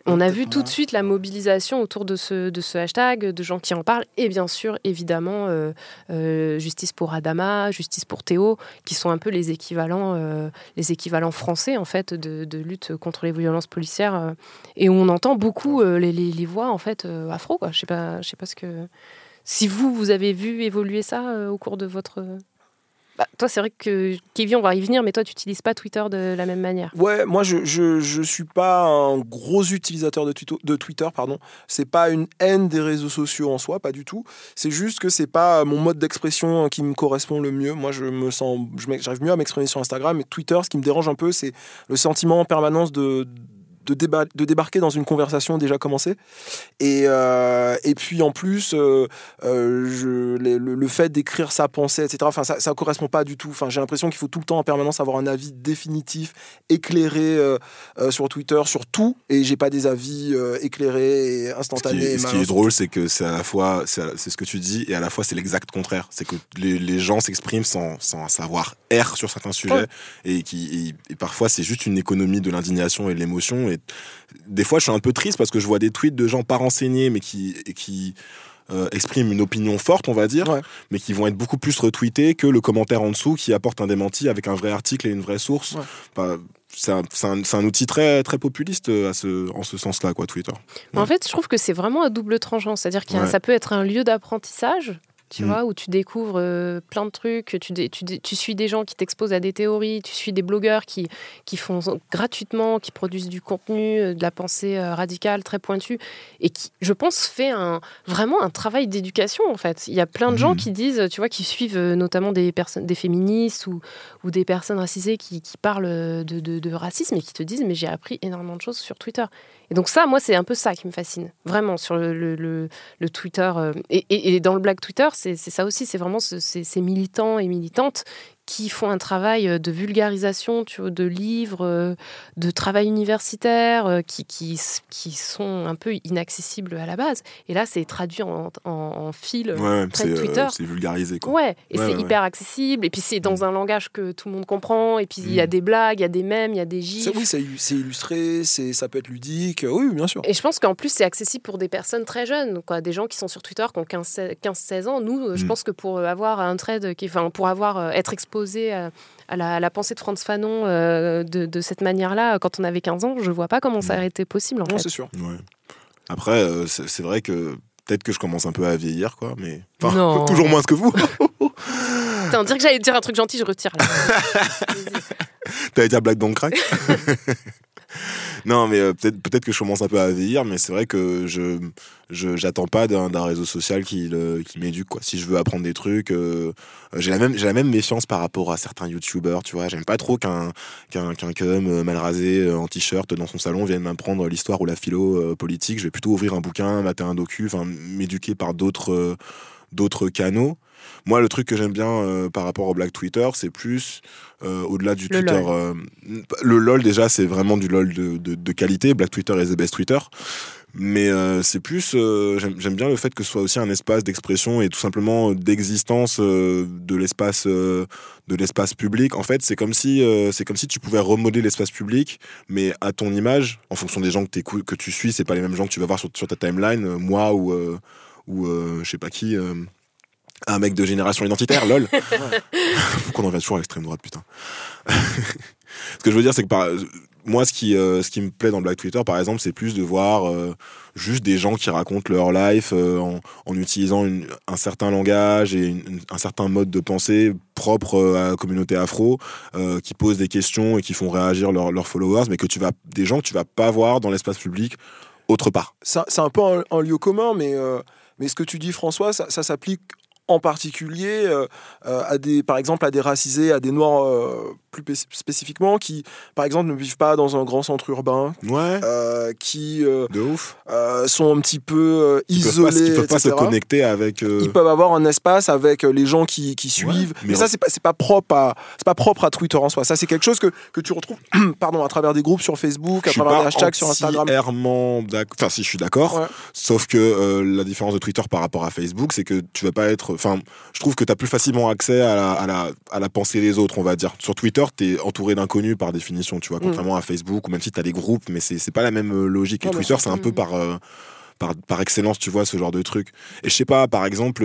On a vu tout de suite la mobilisation autour de ce, de ce hashtag, de gens qui en parlent, et bien sûr, évidemment, euh, euh, justice pour Adama, justice pour Théo, qui sont un peu les équivalents, euh, les équivalents français en fait de, lutte contre les violences policières, et où on entend beaucoup les, les, voix en fait afro. Quoi. Je sais pas, je sais pas ce que. Si vous vous avez vu évoluer ça au cours de votre bah, toi, c'est vrai que Kevin, on va y venir, mais toi, tu n'utilises pas Twitter de la même manière. Ouais, moi, je je, suis pas un gros utilisateur de, Twitter, pardon. C'est pas une haine des réseaux sociaux en soi, pas du tout. C'est juste que c'est pas mon mode d'expression qui me correspond le mieux. Moi, je me sens, j'arrive mieux à m'exprimer sur Instagram, mais Twitter, ce qui me dérange un peu, c'est le sentiment en permanence de, de, débarquer dans une conversation déjà commencée. Et, euh, et puis en plus, euh, euh, je, le, fait d'écrire sa pensée, etc., enfin, ça ne correspond pas du tout. Enfin, J'ai l'impression qu'il faut tout le temps en permanence avoir un avis définitif, éclairé sur Twitter, sur tout. Et j'ai pas des avis éclairés et instantanés. Ce qui est, drôle, c'est que c'est à la fois, c'est ce que tu dis, et à la fois c'est l'exact contraire. C'est que les, les gens s'expriment sans, sans savoir R sur certains sujets, et, qui, et parfois c'est juste une économie de l'indignation et de l'émotion. Et des fois, je suis un peu triste parce que je vois des tweets de gens pas renseignés, mais qui, qui euh, expriment une opinion forte, on va dire, mais qui vont être beaucoup plus retweetés que le commentaire en dessous qui apporte un démenti avec un vrai article et une vraie source. c'est un, outil très, très populiste euh, à ce, en ce sens-là, quoi, Twitter. En fait, je trouve que c'est vraiment à double tranchant. C'est-à-dire que ça peut être un lieu d'apprentissage tu mm. vois, où tu découvres euh, plein de trucs, tu, tu, tu, suis des gens qui t'exposent à des théories, tu suis des blogueurs qui, qui font gratuitement, qui produisent du contenu, euh, de la pensée euh, radicale, très pointue, et qui, je pense, fait un, vraiment un travail d'éducation, en fait. Il y a plein de gens mm. qui disent, tu vois, qui suivent notamment des, personnes, des féministes ou, ou des personnes racisées qui, qui parlent de, de, de, racisme et qui te disent, mais j'ai appris énormément de choses sur Twitter. Et donc ça, moi, c'est un peu ça qui me fascine, vraiment, sur le, Twitter. et, et, dans le Black Twitter, c'est ça aussi, c'est vraiment ces, militants et militantes qui font un travail euh, de vulgarisation tu de livres, euh, de travail universitaire, euh, qui, qui, qui, sont un peu inaccessibles à la base. Et là, c'est traduit en, en, fil ouais, Twitter. c'est vulgarisé. Quoi. Ouais, et c'est hyper accessible. Et puis c'est dans mm. un langage que tout le monde comprend. Et puis il y a mm. des blagues, il y a des mèmes, il y a des gifs. Oui, c'est illustré, ça peut être ludique. Oui, bien sûr. Et je pense qu'en plus, c'est accessible pour des personnes très jeunes, quoi, des gens qui sont sur Twitter, qui ont 15-16 ans. Nous, je mm. pense que pour avoir un trade, enfin, pour avoir, être exposé à, la, pensée de Franz Fanon euh, de, cette manière-là quand on avait 15 ans, je vois pas comment ça aurait été possible. En non, c'est sûr. Après, euh, c'est vrai que peut-être que je commence un peu à vieillir, quoi, mais toujours moins que vous. T'as dire que j'allais dire un truc gentil, je retire. T'allais dire Black Don't Crack non, mais euh, peut-être que je commence un peu à vieillir, mais c'est vrai que je j'attends pas d'un réseau social qui m'éduque. Si je veux apprendre des trucs, euh, j'ai la même la méfiance par rapport à certains youtubeurs, tu vois. J'aime pas trop qu'un qu'un cum euh, mal rasé en t-shirt dans son salon vienne m'apprendre l'histoire ou la philo politique. Je vais plutôt ouvrir un bouquin, mater un docu, m'éduquer par d'autres canaux. Moi, le truc que j'aime bien euh, par rapport au Black Twitter, c'est plus euh, au-delà du le Twitter. LOL. Euh, le LOL, déjà, c'est vraiment du LOL de, de, qualité. Black Twitter est the best Twitter. Mais c'est plus, j'aime bien le fait que ce soit aussi un espace d'expression et tout simplement d'existence de l'espace de l'espace public. En fait, c'est comme si c'est comme si tu pouvais remodeler l'espace public, mais à ton image, en fonction des gens que, que tu suis, c'est pas les mêmes gens que tu vas voir sur, sur ta timeline. moi ou ou je sais pas qui un mec de génération identitaire, lol. Qu'on en revienne toujours à l'extrême droite, putain. Ce que je veux dire, c'est que par... moi, ce qui, euh, ce qui me plaît dans Black Twitter, par exemple, c'est plus de voir euh, juste des gens qui racontent leur life euh, en, en utilisant une- un certain langage et une- une- un certain mode de pensée propre à la communauté afro, euh, qui posent des questions et qui font réagir leurs followers, mais que tu vas, des gens que tu vas pas voir dans l'espace public autre part. c'est c'est un peu un, un lieu commun, mais, euh, mais ce que tu dis, François, ça, ça s'applique en particulier euh, euh, à des, par exemple à des racisés, à des noirs euh, plus spécifiquement, qui, par exemple, ne vivent pas dans un grand centre urbain, Ouais, euh, qui euh, de ouf. euh, sont un petit peu Ils peuvent pas, isolés, ils peuvent pas se connecter avec. Ils peuvent avoir un espace avec les gens qui, qui suivent. mais mais ça, c'est pas, c'est pas propre à, c'est pas propre à Twitter en soi. Ça, c'est quelque chose que, que tu retrouves, pardon, à travers des groupes sur Facebook, à je travers des hashtags sur Instagram. entièrement d'ac- Enfin, si je suis d'accord. Ouais. Sauf que la différence de Twitter par rapport à Facebook, c'est que tu vas pas être. Enfin, je trouve que tu as plus facilement accès à la, à, la, à la pensée des autres, on va dire. Sur Twitter, tu es entouré d'inconnus par définition, tu vois, Mm. contrairement à Facebook, ou même si tu as des groupes, mais c'est pas la même euh, logique. Et Ah, Twitter, c'est un peu Mm. par, euh, par, par excellence, tu vois, ce genre de truc. Et je sais pas, par exemple.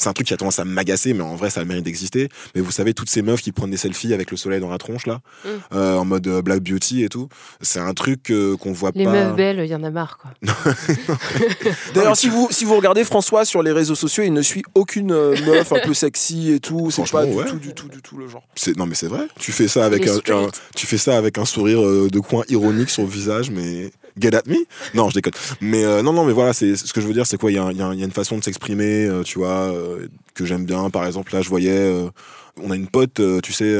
C'est un truc qui a tendance à m'agacer, mais en vrai, ça a le mérite d'exister. Mais vous savez, toutes ces meufs qui prennent des selfies avec le soleil dans la tronche, là, Mm. euh, en mode euh, Black Beauty et tout, c'est un truc euh, qu'on voit Les pas. meufs belles, il y en a marre, quoi. D'ailleurs, si vous, si vous regardez François sur les réseaux sociaux, il ne suit aucune euh, meuf un peu sexy et tout. C'est pas Franchement, du ouais. tout, du tout, du tout le genre. C'est- non mais c'est vrai. Tu fais ça avec Les un, tu fais ça avec un sourire de coin ironique sur le visage, mais get at me. Non, je déconne. Mais euh, non non mais voilà, c'est ce que je veux dire, c'est quoi Il y a, une façon de s'exprimer, euh, tu vois, euh, que j'aime bien. Par exemple, là, je voyais, euh, on a une pote, tu sais,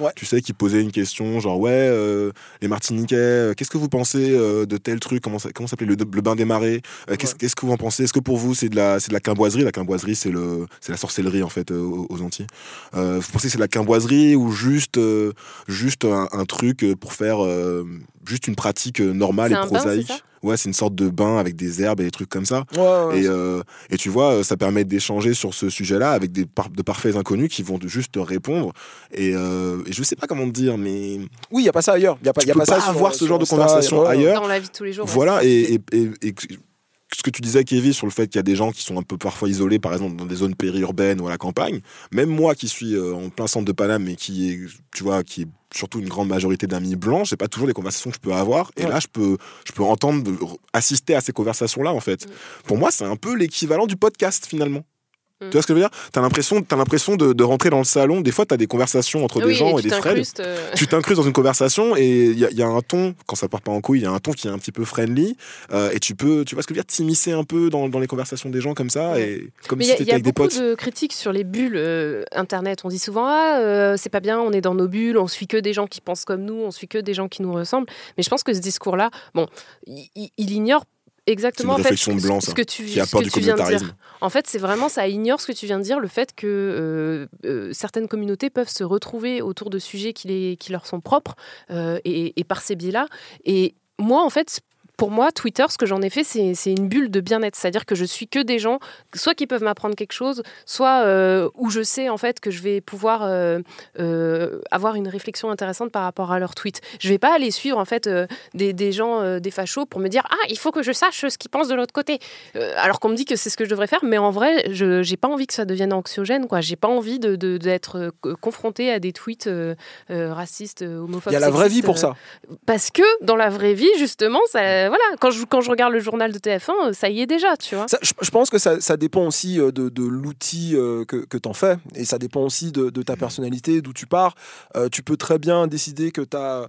Ouais. tu sais, qui posait une question, genre ouais, euh, les Martiniquais, euh, qu'est-ce que vous pensez euh, de tel truc Comment ça, comment ça s'appelait le, le bain des marées Euh, Qu'est-ce Ouais. qu'est-ce que vous en pensez Est-ce que pour vous c'est de la c'est de la quimboiserie La quimboiserie c'est le c'est la sorcellerie en fait euh, aux, aux Antilles. Euh, vous pensez que c'est de la quimboiserie ou juste euh, juste un, un truc pour faire euh, juste une pratique normale C'est et bain, prosaïque? c'est Ouais, c'est une sorte de bain avec des herbes et des trucs comme ça. Ouais, ouais, Et, euh, et tu vois, ça permet d'échanger sur ce sujet-là avec des par- de parfaits inconnus qui vont juste te répondre. Et, euh, et je sais pas comment te dire, mais Oui, il n'y a pas ça ailleurs. Il n'y a pas, tu y a pas, pas ça sur- avoir ce genre de conversation ailleurs. Dans la vie de tous les jours. Voilà, et, et, et- et ce que tu disais, Kevin, sur le fait qu'il y a des gens qui sont un peu parfois isolés, par exemple dans des zones périurbaines ou à la campagne, même moi qui suis euh, en plein centre de Paname, mais qui est, tu vois, qui est surtout une grande majorité d'amis blancs, c'est pas toujours les conversations que je peux avoir. Et Ouais. là, je peux, je peux entendre, assister à ces conversations-là, en fait. Mm. Pour moi, c'est un peu l'équivalent du podcast, finalement. Mm. Tu vois ce que je veux dire? T'as l'impression, as l'impression de, de rentrer dans le salon. Des fois, t'as des conversations entre Oui, des gens et, et des frères t'incrustes, euh, tu t'incrustes dans une conversation et il y, y a un ton, quand ça part pas en couille, il y a un ton qui est un petit peu friendly euh, et tu peux, tu vois ce que je veux dire, t'immiscer un peu dans, dans les conversations des gens comme ça et comme Mais si y a, t'étais il y a avec des beaucoup potes. de critiques sur les bulles euh, internet. On dit souvent ah euh, c'est pas bien, on est dans nos bulles, on suit que des gens qui pensent comme nous, on suit que des gens qui nous ressemblent. Mais je pense que ce discours-là, bon, il- il ignore C'est une exactement en fait, ce, blanc, ce ça, que tu, qui du tu viens de dire. En fait, c'est vraiment ça ignore ce que tu viens de dire, le fait que euh, euh, certaines communautés peuvent se retrouver autour de sujets qui, les, qui leur sont propres euh, et, et par ces biais-là. Et moi, en fait, pour moi, Twitter, ce que j'en ai fait, c'est une bulle de bien-être. C'est-à-dire que je suis que des gens, soit qui peuvent m'apprendre quelque chose, soit euh, où je sais en fait que je vais pouvoir euh, euh, avoir une réflexion intéressante par rapport à leurs tweets. Je vais pas aller suivre en fait des, des gens, des fachos, pour me dire ah il faut que je sache ce qu'ils pensent de l'autre côté. Alors qu'on me dit que c'est ce que je devrais faire, mais en vrai, je j'ai pas envie que ça devienne anxiogène. quoi. J'ai pas envie de d'être confronté à des tweets racistes, homophobes. Il y a la vraie vie pour ça. parce que dans la vraie vie, justement, ça, voilà, quand je, quand je regarde le journal de TF1, euh, ça y est déjà, tu vois. Ça, je, je pense que ça, ça dépend aussi euh, de, de l'outil euh, que, que tu en fais et ça dépend aussi de, de ta personnalité, d'où tu pars. Euh, tu peux très bien décider que euh,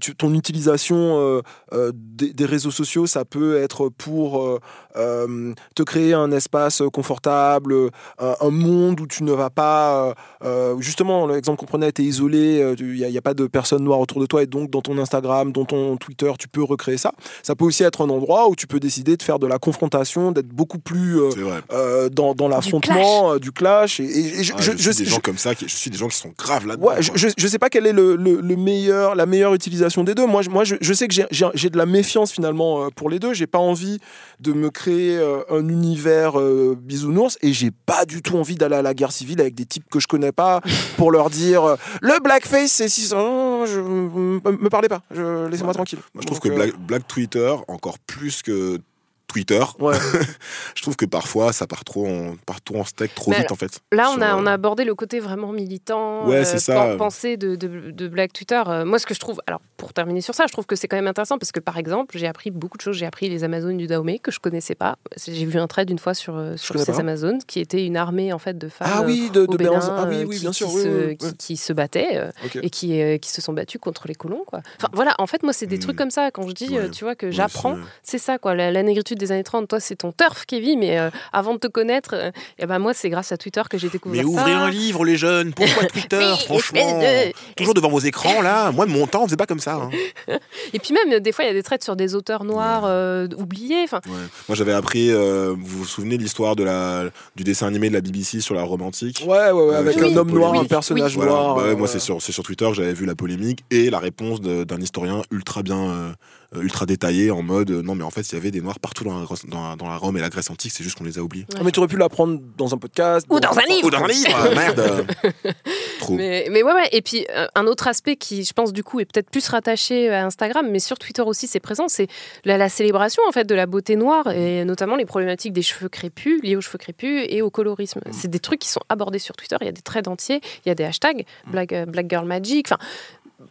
tu, ton utilisation euh, euh, des, des réseaux sociaux, ça peut être pour euh, euh, te créer un espace confortable, euh, un, un monde où tu ne vas pas. euh, euh, justement, l'exemple qu'on prenait, tu es isolé, euh, il n'y a pas de personnes noires autour de toi et donc dans ton Instagram, dans ton Twitter, tu peux recréer ça. Ça peut aussi être un endroit où tu peux décider de faire de la confrontation, d'être beaucoup plus euh, euh, dans, dans l'affrontement, euh, du clash. Et, et- et je, Ah, je, je, je- suis des je- gens comme ça, qui, je suis des gens qui sont graves là-dedans. ouais, je, quoi. je, je sais pas quelle est le, le- le meilleur, la meilleure utilisation des deux. Moi, je, moi, je, je sais que j'ai- de la méfiance finalement euh, pour les deux. J'ai pas envie de me créer euh, un univers euh, bisounours et j'ai pas du tout envie d'aller à la guerre civile avec des types que je connais pas pour leur dire euh, le blackface c'est si non, je me, parlez pas, je- laissez-moi tranquille. Moi, je trouve Donc, que euh, Black, Black Twitter, encore plus que Twitter. Ouais. je trouve que parfois ça part trop en, part trop en steak trop Mais vite en fait. Là, on Sur, a, euh, on a abordé le côté vraiment militant, Ouais, c'est ça. pen- pensée de, de, de Black Twitter. Euh, moi, ce que je trouve, alors pour terminer sur ça, je trouve que c'est quand même intéressant parce que par exemple, j'ai appris beaucoup de choses. J'ai appris les Amazones du Dahomey que je connaissais pas. J'ai vu un trade une fois sur, euh, sur ces. Amazones qui était une armée en fait de femmes. Ah euh, oui, de, de Bénin, Bénin. Ah oui, euh, oui, qui- bien sûr. qui oui, se, oui, qui, oui. qui se battaient euh, et qui, euh, qui se sont battus contre les colons. Quoi. Enfin voilà, en fait, moi, c'est des Mm. trucs comme ça. Quand je dis, Ouais. euh, tu vois, que ouais, j'apprends, c'est- c'est ça, quoi. La, la négritude des années 30, toi, c'est ton turf, Kevin, mais euh, avant de te connaître, euh, eh ben, moi, c'est grâce à Twitter que j'ai découvert Mais ça. ouvrez un livre, les jeunes. Pourquoi Twitter Mais, Franchement, de- toujours devant vos écrans là. Moi, de mon temps, on faisait pas comme ça. hein. Et puis même, des fois, il y a des traites sur des auteurs noirs euh, oubliés. Enfin, Ouais. Moi, j'avais appris. euh, vous vous souvenez de l'histoire de la du dessin animé de la BBC sur la Rome antique Ouais, ouais, ouais, avec oui, un homme noir, oui, un personnage Voilà. noir. Bah ouais, moi, c'est sur, c'est sur Twitter que j'avais vu la polémique et la réponse d'un historien ultra bien, ultra détaillé en mode euh, non, mais en fait, il y avait des noirs partout dans la, dans, la- dans la Rome et la Grèce antique, c'est juste qu'on les a oubliés. Ah, mais tu aurais pu l'apprendre dans un podcast. Ou dans un livre. Ou dans un livre Merde Trop. Mais, mais ouais, ouais. Et puis, euh, un autre aspect qui, je pense, du coup, est peut-être plus rattaché à Instagram, mais sur Twitter aussi, c'est présent, c'est la, la célébration, en fait, de la beauté noire, et notamment les problématiques des cheveux crépus, liées aux cheveux crépus et au colorisme. C'est des trucs qui sont abordés sur Twitter. Il y a des threads entiers, il y a des hashtags, Black, euh, Black Girl Magic. Enfin,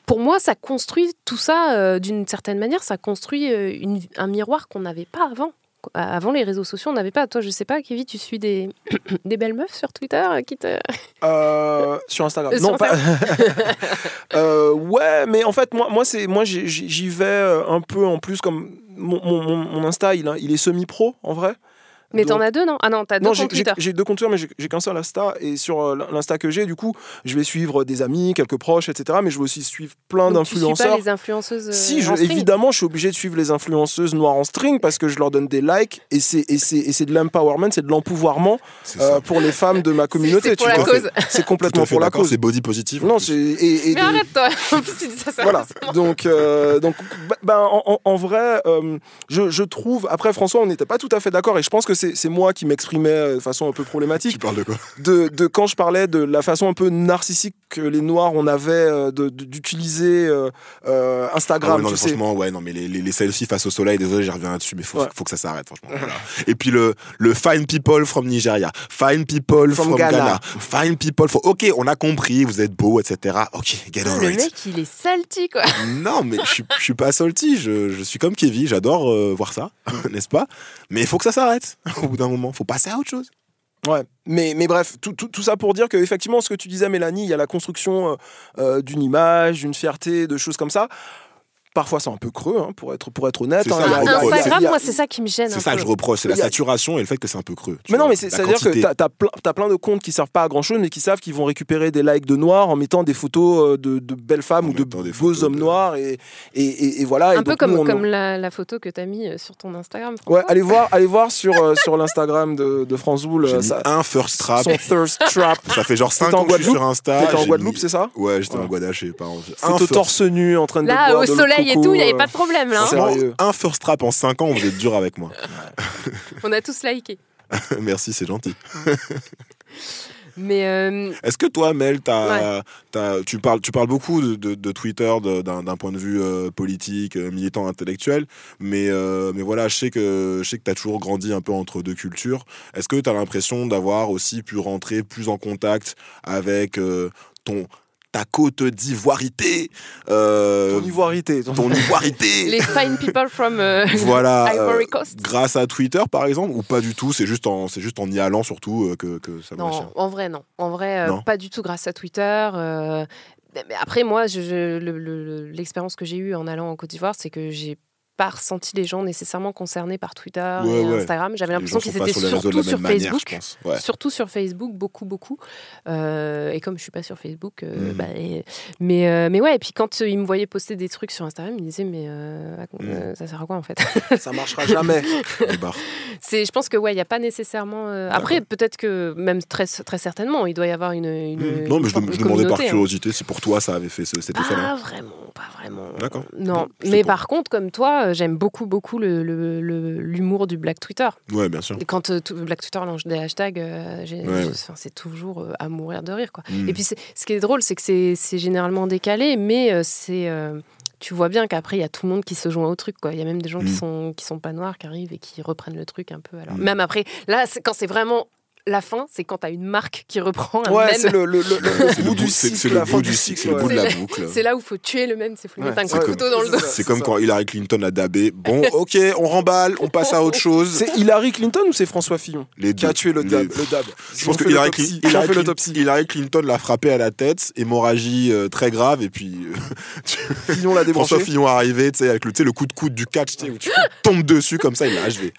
pour moi, ça construit tout ça, euh, d'une certaine manière, ça construit euh, une- un miroir qu'on n'avait pas avant. Avant les réseaux sociaux, on n'avait pas. Toi, je sais pas, Kevin, tu suis des, des belles meufs sur Twitter euh, qui te. Euh, sur Instagram. Euh, non, sur pas. Euh, ouais, mais en fait, moi, moi, c'est, moi, j'y- vais euh, un peu en plus comme mon, mon, mon- mon Insta, il, il est semi-pro en vrai. Mais t'en as deux, non? Ah non, t'as deux Non, j'ai comptes Twitter. j'ai deux comptes Twitter, mais j'ai qu'un seul Insta. Et sur euh, l'Insta que j'ai, du coup, je vais suivre des amis, quelques proches, etc. Mais je vais aussi suivre plein suis pas d'influenceurs. les influenceuses. euh, Si, je- en string? évidemment, je suis obligé de suivre les influenceuses noires en string parce que je leur donne des likes et c'est et c'est et c'est de l'empowerment, c'est de l'empouvoirment euh, pour les femmes de ma communauté. c'est pour la cause. C'est complètement pour la cause. C'est body positive. Non, c'est et, et Mais de- arrête-toi En plus, tu dis ça, ça voilà. Donc, euh, donc, bah, bah, en, en- en vrai, euh, je, je trouve. Après, François, on n'était pas tout à fait d'accord, et je pense que c'est c'est moi qui m'exprimais euh, de façon un peu Tu problématique. parles de quoi? De, de quand je parlais de la façon un peu narcissique que les Noirs on avait euh, de- de- d'utiliser euh, euh, Ah Instagram. ouais, non, tu mais sais. franchement, ouais, non, mais les, les, les selfies face au soleil, désolé, j'y reviens là-dessus, mais faut, Ouais. faut que ça s'arrête, franchement. Voilà. Et puis le, le fine people from Nigeria, fine people From from, Ghana. Ghana. fine people from. Ok, on a compris, vous êtes beau, etc. Ok, get Ah, on Le right. mec, il est salty, quoi. Non, mais je je suis pas salty, je, je suis comme Kevin, j'adore euh, voir ça, n'est-ce pas? Mais il faut que ça s'arrête au bout d'un moment, faut passer à autre chose. Ouais, mais, mais bref, tout, tout, tout ça pour dire qu'effectivement, ce que tu disais, Mélanie, il y a la construction euh, euh, d'une image, d'une fierté, de choses comme ça. Parfois, c'est un peu creux, hein, pour, être, pour être honnête. C'est hein. ça, a- Instagram, a- moi, c'est ça qui me gêne. C'est ça peu. que je reproche, c'est la saturation et le fait que c'est un peu creux. tu Mais non, mais c'est-à-dire que t'as as, plein, t'as plein de comptes qui servent pas à grand chose, mais qui savent qu'ils vont récupérer des likes de noirs en mettant des photos euh, de, de belles femmes En ou de beaux hommes de- noirs et, et, et, et voilà. Et Un peu donc, comme, nous, on- comme la, la photo que t'as mis euh, sur ton Instagram. Ouais, allez voir, allez voir sur, euh, sur l'Instagram de, de ça- un first trap, son thirst trap. ça fait genre 5 T'étais en ans que je suis sur Insta. T'étais en Guadeloupe, c'est ça Ouais, j'étais en Guadeloupe, je sais pas. Un Photo first- torse nu en train de Là, au de et tout, il n'y avait euh, pas de problème. Là, hein. un first trap en 5 ans, vous êtes dur avec moi. On a tous liké. Merci, c'est gentil. Mais euh, Est-ce que toi, Mel, t'as- t'as- tu, parles, tu parles beaucoup de, de- de Twitter de- d'un d'un point de vue euh, politique, euh, militant, intellectuel, mais, euh, mais voilà, je sais que, je sais que tu as toujours grandi un peu entre deux cultures. Est-ce que tu as l'impression d'avoir aussi pu rentrer plus en contact avec euh, ton, ta côte d'ivoirité euh, Ton ivoirité. ton- ton ivoirité les fine people from euh, Voilà. Ivory euh, Coast. grâce à Twitter, par exemple, ou pas du tout C'est juste en, c'est juste en y allant surtout euh, que, que ça marche. Non, en vrai, non. En vrai, euh, Non. pas du tout grâce à Twitter. euh, après, moi, je- je- le- le- l'expérience que j'ai eue en allant en Côte d'Ivoire, c'est que j'ai pas ressenti les gens nécessairement concernés par Twitter Ouais, et ouais. Instagram. J'avais l'impression qu'ils étaient sur de surtout sur manière, Facebook. Ouais. Surtout sur Facebook, beaucoup, beaucoup. Euh, et comme je suis pas sur Facebook, euh, Mhm. bah, et- mais, euh, mais ouais, et puis quand ils me voyaient poster des trucs sur Instagram, ils me disaient, mais euh, ça sert à quoi en fait? Ça marchera jamais. Je pense que ouais, il n'y a pas nécessairement. euh, Après, peut-être que même très, très certainement, il doit y avoir une. une Hmm. Non, mais je, je demandais par hein. curiosité si pour toi ça avait fait ce- cet effet-là. Pas vraiment, pas vraiment. D'accord. Non, mais par contre, comme toi, euh, j'aime beaucoup, beaucoup le- le- le- l'humour du Black Twitter. Ouais, bien sûr. Et Quand euh, tout- Black Twitter lance des hashtags, euh, Ouais, ouais. c'est toujours euh, à mourir de rire. Quoi. Hmm. Et puis, ce qui est drôle, c'est que c'est généralement décalé, mais euh, c'est. euh, tu vois bien qu'après, il y a tout le monde qui se joint au truc. quoi. Il y a même des gens qui Mm. sont qui sont pas noirs qui arrivent et qui reprennent le truc un peu. Alors, Mm. Même après, là, c'est- quand c'est vraiment la fin, c'est quand tu as une marque qui reprend un Ouais, c'est le, le, le- le C'est le bout du cycle, c'est le bout du du cycle. cycle, c'est le bout de la boucle. C'est là où faut tuer le même, c'est faut lui mettre un coup de couteau dans le dos. c'est comme quand Hillary Clinton a dabé. Bon, ok, on remballe, on passe à autre chose. C'est Hillary Clinton ou c'est François Fillon Les qui a tué le dab, le dab? Je pense que Hillary, Cli- Il a Hillary fait Cli- l'autopsie. Hillary Clinton l'a frappé à la tête, hémorragie euh, très grave, et puis euh, Fillon l'a débranché. François Fillon arrivé, tu sais, avec le, coup de coude du catch, tu sais, où tu tombes dessus comme ça, il l'a achevé.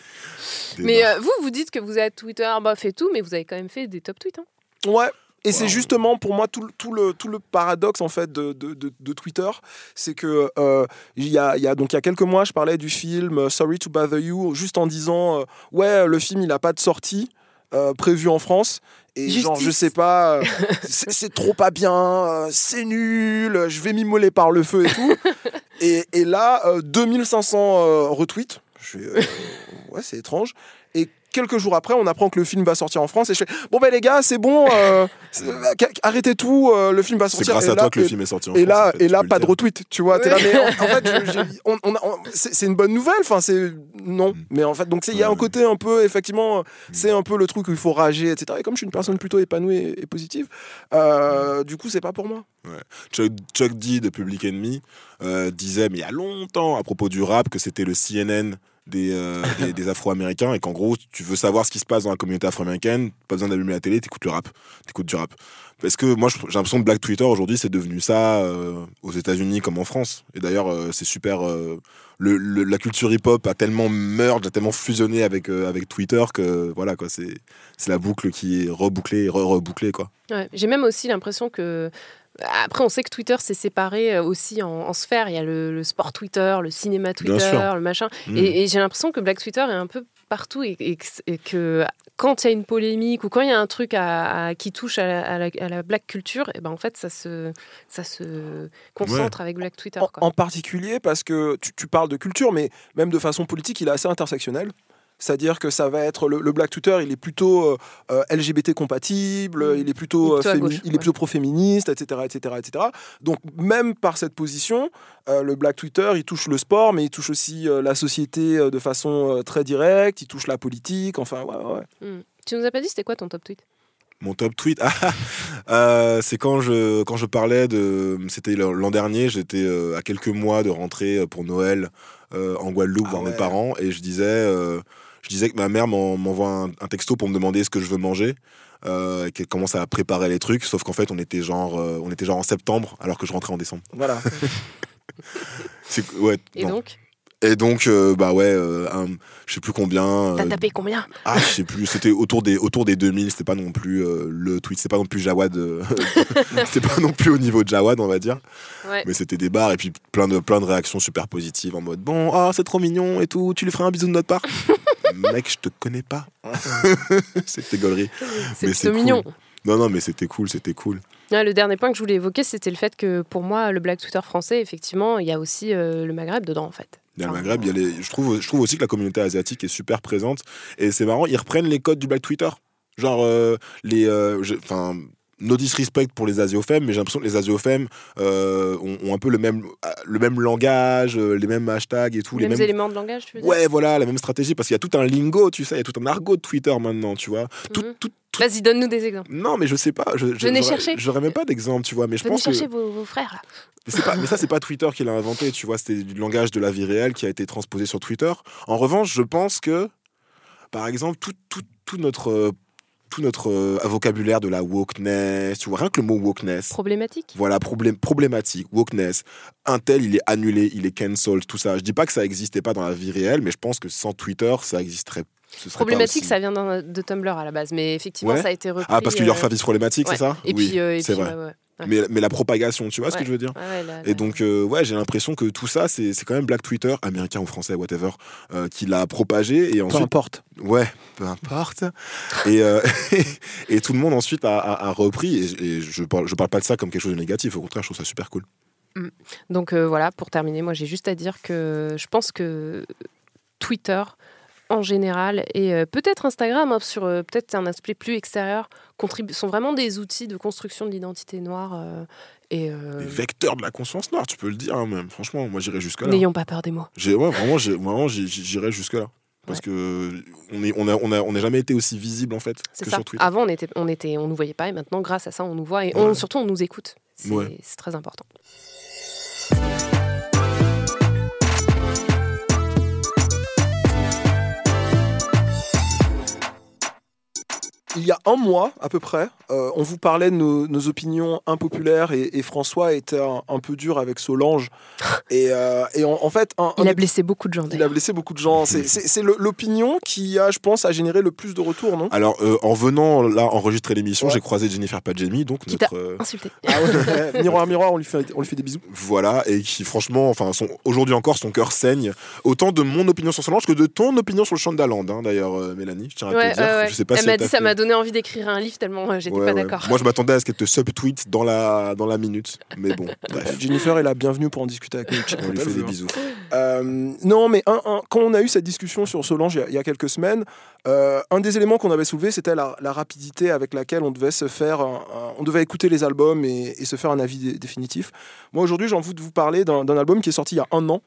Mais euh, vous, vous dites que vous êtes Twitter, bof et tout, mais vous avez quand même fait des top tweets. hein. Ouais. Et c'est justement pour moi tout, le- tout, le, tout le paradoxe en fait de, de, de- de Twitter, c'est que euh, il y, a, il y a donc il y a quelques mois je parlais du film euh, Sorry to Bother You juste en disant euh, ouais le film il a pas de sortie euh, prévue en France et genre Justice. je sais pas euh, c'est trop pas bien euh, c'est nul je vais m'immoler par le feu et tout et, et là euh, 2500 euh, retweets je euh, ouais c'est étrange et quelques jours après, on apprend que le film va sortir en France et je fais bon ben les gars, c'est bon, euh, c'est- arrêtez tout, euh, le film va C'est sortir. grâce Et à là- toi que le film est sorti en et France, là, en fait, et là, pas de retweet, tu vois. t'es là, Ouais. mais en, en fait, je- j'ai- on- on a- on- c'est c'est une bonne nouvelle. Enfin, c'est non, Mm. mais en fait, donc c'est- il y a Ouais, un côté un peu, effectivement, Mm. c'est un peu le truc où il faut rager, etc. Et comme je suis une personne plutôt épanouie et, et positive, euh, du coup, c'est pas pour moi. Chuck, Chuck D de Public Enemy euh, disait, mais il y a longtemps, à propos du rap, que c'était le CNN des, euh, des, des Afro-Américains et qu'en gros, tu veux savoir ce qui se passe dans la communauté afro-américaine, pas besoin d'allumer la télé, t'écoutes le rap, t'écoutes du rap. Parce que moi, j'ai l'impression que Black Twitter aujourd'hui, c'est devenu ça euh, aux États-Unis comme en France. Et d'ailleurs, euh, c'est super. le, le- la culture hip-hop a tellement merge, a tellement fusionné avec, avec Twitter que voilà, quoi, c'est c'est la boucle qui est rebouclée et re-rebouclée, quoi. Ouais, J'ai même aussi l'impression que. Après, on sait que Twitter s'est séparé euh, aussi en, en sphères. Il y a le, le sport Twitter, le cinéma Twitter, le machin. Mm. Et, et j'ai l'impression que Black Twitter est un peu partout et, et que- et que quand il y a une polémique ou quand il y a un truc à- à- qui touche à la, à la- à la black culture, et ben en fait, ça se, ça se concentre avec Black Twitter. En, quoi. en particulier parce que tu, tu parles de culture, mais même de façon politique, il est assez intersectionnel. C'est-à-dire que ça va être le, le Black Twitter, il est plutôt euh, euh, LGBT compatible, Mm. il est plutôt, Il est plutôt euh, gauche, il est plutôt pro-féministe, etc., etc., etc. Donc même par cette position, euh, le Black Twitter, il touche le sport, mais il touche aussi euh, la société euh, de façon euh, très directe, il touche la politique, enfin ouais, ouais. ouais. Mm. Tu nous as pas dit c'était quoi ton top tweet? Mon top tweet, ah, euh, c'est quand je, quand je parlais de. C'était l'an dernier, j'étais euh, à quelques mois de rentrer pour Noël euh, en Guadeloupe Ah voir ouais. mes parents et je disais, euh, je disais que ma mère m'en- m'envoie un, un texto pour me demander ce que je veux manger. Euh, qu'elle commence à préparer les trucs, sauf qu'en fait on était genre euh, on était genre en septembre alors que je rentrais en décembre. Voilà. Ouais. Et non. donc? Et donc euh, bah ouais, euh, un- je sais plus combien. T'as euh, tapé combien? ah, je sais plus, c'était autour des, autour des 2000, c'était pas non plus euh, le tweet, c'était pas non plus Jawad, euh, c'était pas non plus au niveau de Jawad, on va dire, Ouais. mais c'était des bars et puis plein de, plein de réactions super positives en mode bon, ah, c'est trop mignon et tout, tu lui ferais un bisou de notre part? Mec, je te connais pas. c'était gaulerie. C'est mignon. Non, non, mais c'était cool, c'était cool. Ouais, le dernier point que je voulais évoquer, c'était le fait que pour moi, le Black Twitter français, effectivement, il y a aussi euh, le Maghreb dedans, en fait. Il y a le Maghreb, il y a les... je, trouve, je trouve aussi que la communauté asiatique est super présente. Et c'est marrant, ils reprennent les codes du Black Twitter. Genre, euh, les. euh, Enfin. No disrespect pour les asiofemmes, mais j'ai l'impression que les asiofemmes euh, ont, ont un peu le même, le même langage, euh, les mêmes hashtags et tout. les les mêmes mêmes... éléments de langage, tu veux dire? Ouais, voilà, la même stratégie, parce qu'il y a tout un lingo, tu sais, il y a tout un argot de Twitter maintenant, tu vois. Tout, Mhm. tout, tout- Vas-y, donne-nous des exemples. Non, mais je sais pas. Je, je, j'aurais- chercher. J'aurais même pas d'exemple, tu vois, mais je Venez pense que. chercher vos, vos frères, là. Mais, pas, mais ça, c'est pas Twitter qui l'a inventé, tu vois, c'était du langage de la vie réelle qui a été transposé sur Twitter. En revanche, je pense que, par exemple, tout, tout, tout notre, euh, tout notre euh, vocabulaire de la wokeness, tu vois, rien que le mot wokeness, Problématique. voilà, problème, problématique, wokeness, un tel, il est annulé, il est cancelled, tout ça. Je dis pas que ça existait pas dans la vie réelle, mais je pense que sans Twitter, ça existerait. Ce Problématique, aussi- ça vient de Tumblr à la base, mais effectivement, Ouais. ça a été repris. Ah, parce qu'il y a leur euh, service problématique, ouais. c'est ça Et Oui, puis, euh, c'est vrai. ouais, ouais. Ouais. Mais, mais la propagation, tu vois ce que je veux dire Ouais, ouais, là, là. Et donc, euh, ouais, j'ai l'impression que tout ça, c'est quand même Black Twitter, américain ou français, whatever, euh, qui l'a propagé. Et Peu ensuite, importe. ouais, peu importe. et, euh, et tout le monde ensuite a, a- a repris. Et, et je, parle, je parle pas de ça comme quelque chose de négatif. Au contraire, je trouve ça super cool. Donc euh, voilà, pour terminer, moi j'ai juste à dire que je pense que Twitter en général et euh, peut-être Instagram hein, sur euh, peut-être un aspect plus extérieur sont vraiment des outils de construction de l'identité noire euh, et Les vecteurs de la conscience noire, tu peux le dire hein, même. Franchement, moi j'irais jusque là. n'ayons pas peur des mots. J'ai ouais, vraiment, j'irais jusque là. Parce que on est, on a, on a, on n'a jamais été aussi visible en fait que ça. sur Twitter. Avant, on était, on était, on nous voyait pas et maintenant, grâce à ça, on nous voit et Ouais. on, surtout, on nous écoute. Ouais. c'est très important. Il y a un mois à peu près, euh, on vous parlait de nos, nos opinions impopulaires et, et François était un, un peu dur avec Solange. et, euh, et en, en fait, un, Il a blessé beaucoup de gens. il a blessé beaucoup de gens. C'est- l'opinion qui a, je pense, a généré le plus de retours, non? Alors, euh, en venant là enregistrer l'émission, Ouais. j'ai croisé Jennifer Padjemi, donc Qui notre. euh, Insulté. ah ouais, Miroir, miroir, on lui fait, on lui fait des bisous. voilà, et qui franchement, enfin, aujourd'hui encore, son cœur saigne. Autant de mon opinion sur Solange que de ton opinion sur le Chandaland, hein, d'ailleurs, euh, Mélanie. Je tiens à Ouais, te dire. Je sais pas Elle si m'a dit ça m'a donné envie d'écrire un livre tellement euh, j'étais Ouais, pas ouais. d'accord. Moi, je m'attendais à ce qu'elle te subtweet dans la, dans la minute. Mais bon, bref. Jennifer est la bienvenue pour en discuter avec nous. On lui fait des bisous. Euh, non, mais un- un- quand on a eu cette discussion sur Solange il y a, il y a quelques semaines, euh, un des éléments qu'on avait soulevé, c'était la, la rapidité avec laquelle on devait se faire, un- un- on devait écouter les albums et, et se faire un avis dé- définitif. Moi aujourd'hui, j'ai envie de vous parler d'un album qui est sorti il y a un an.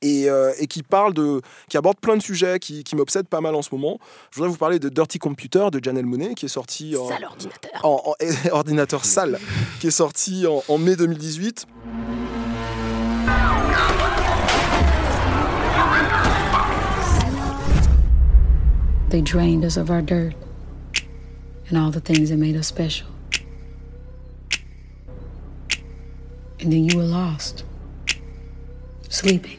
Et, euh, et qui parle de, qui aborde plein de sujets qui, qui m'obsèdent pas mal en ce moment. Je voudrais vous parler de Dirty Computer de Janelle Monet, qui est sorti en, Sale ordinateur. en- en- ordinateur sale, qui est sorti en, en mai 2018. They drained us of our dirt and all the things that made us special. And then you were lost, sleeping.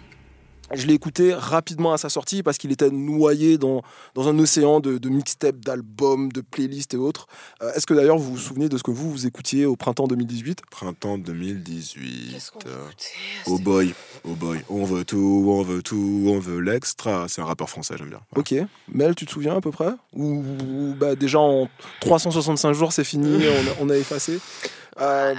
Je l'ai écouté rapidement à sa sortie parce qu'il était noyé dans, dans un océan de, de mixtapes, d'albums, de playlists et autres. Euh, Est-ce que d'ailleurs vous vous souvenez de ce que vous, vous écoutiez au printemps 2018 Printemps 2018. Qu'est-ce qu'on euh, écoutait Oh boy, oh boy, on veut tout, on veut tout, on veut l'extra. C'est un rappeur français, j'aime bien. Voilà. Ok. Mel, tu te souviens à peu près? Ou bah, déjà en 365 jours c'est fini, on a, on a effacé Euh,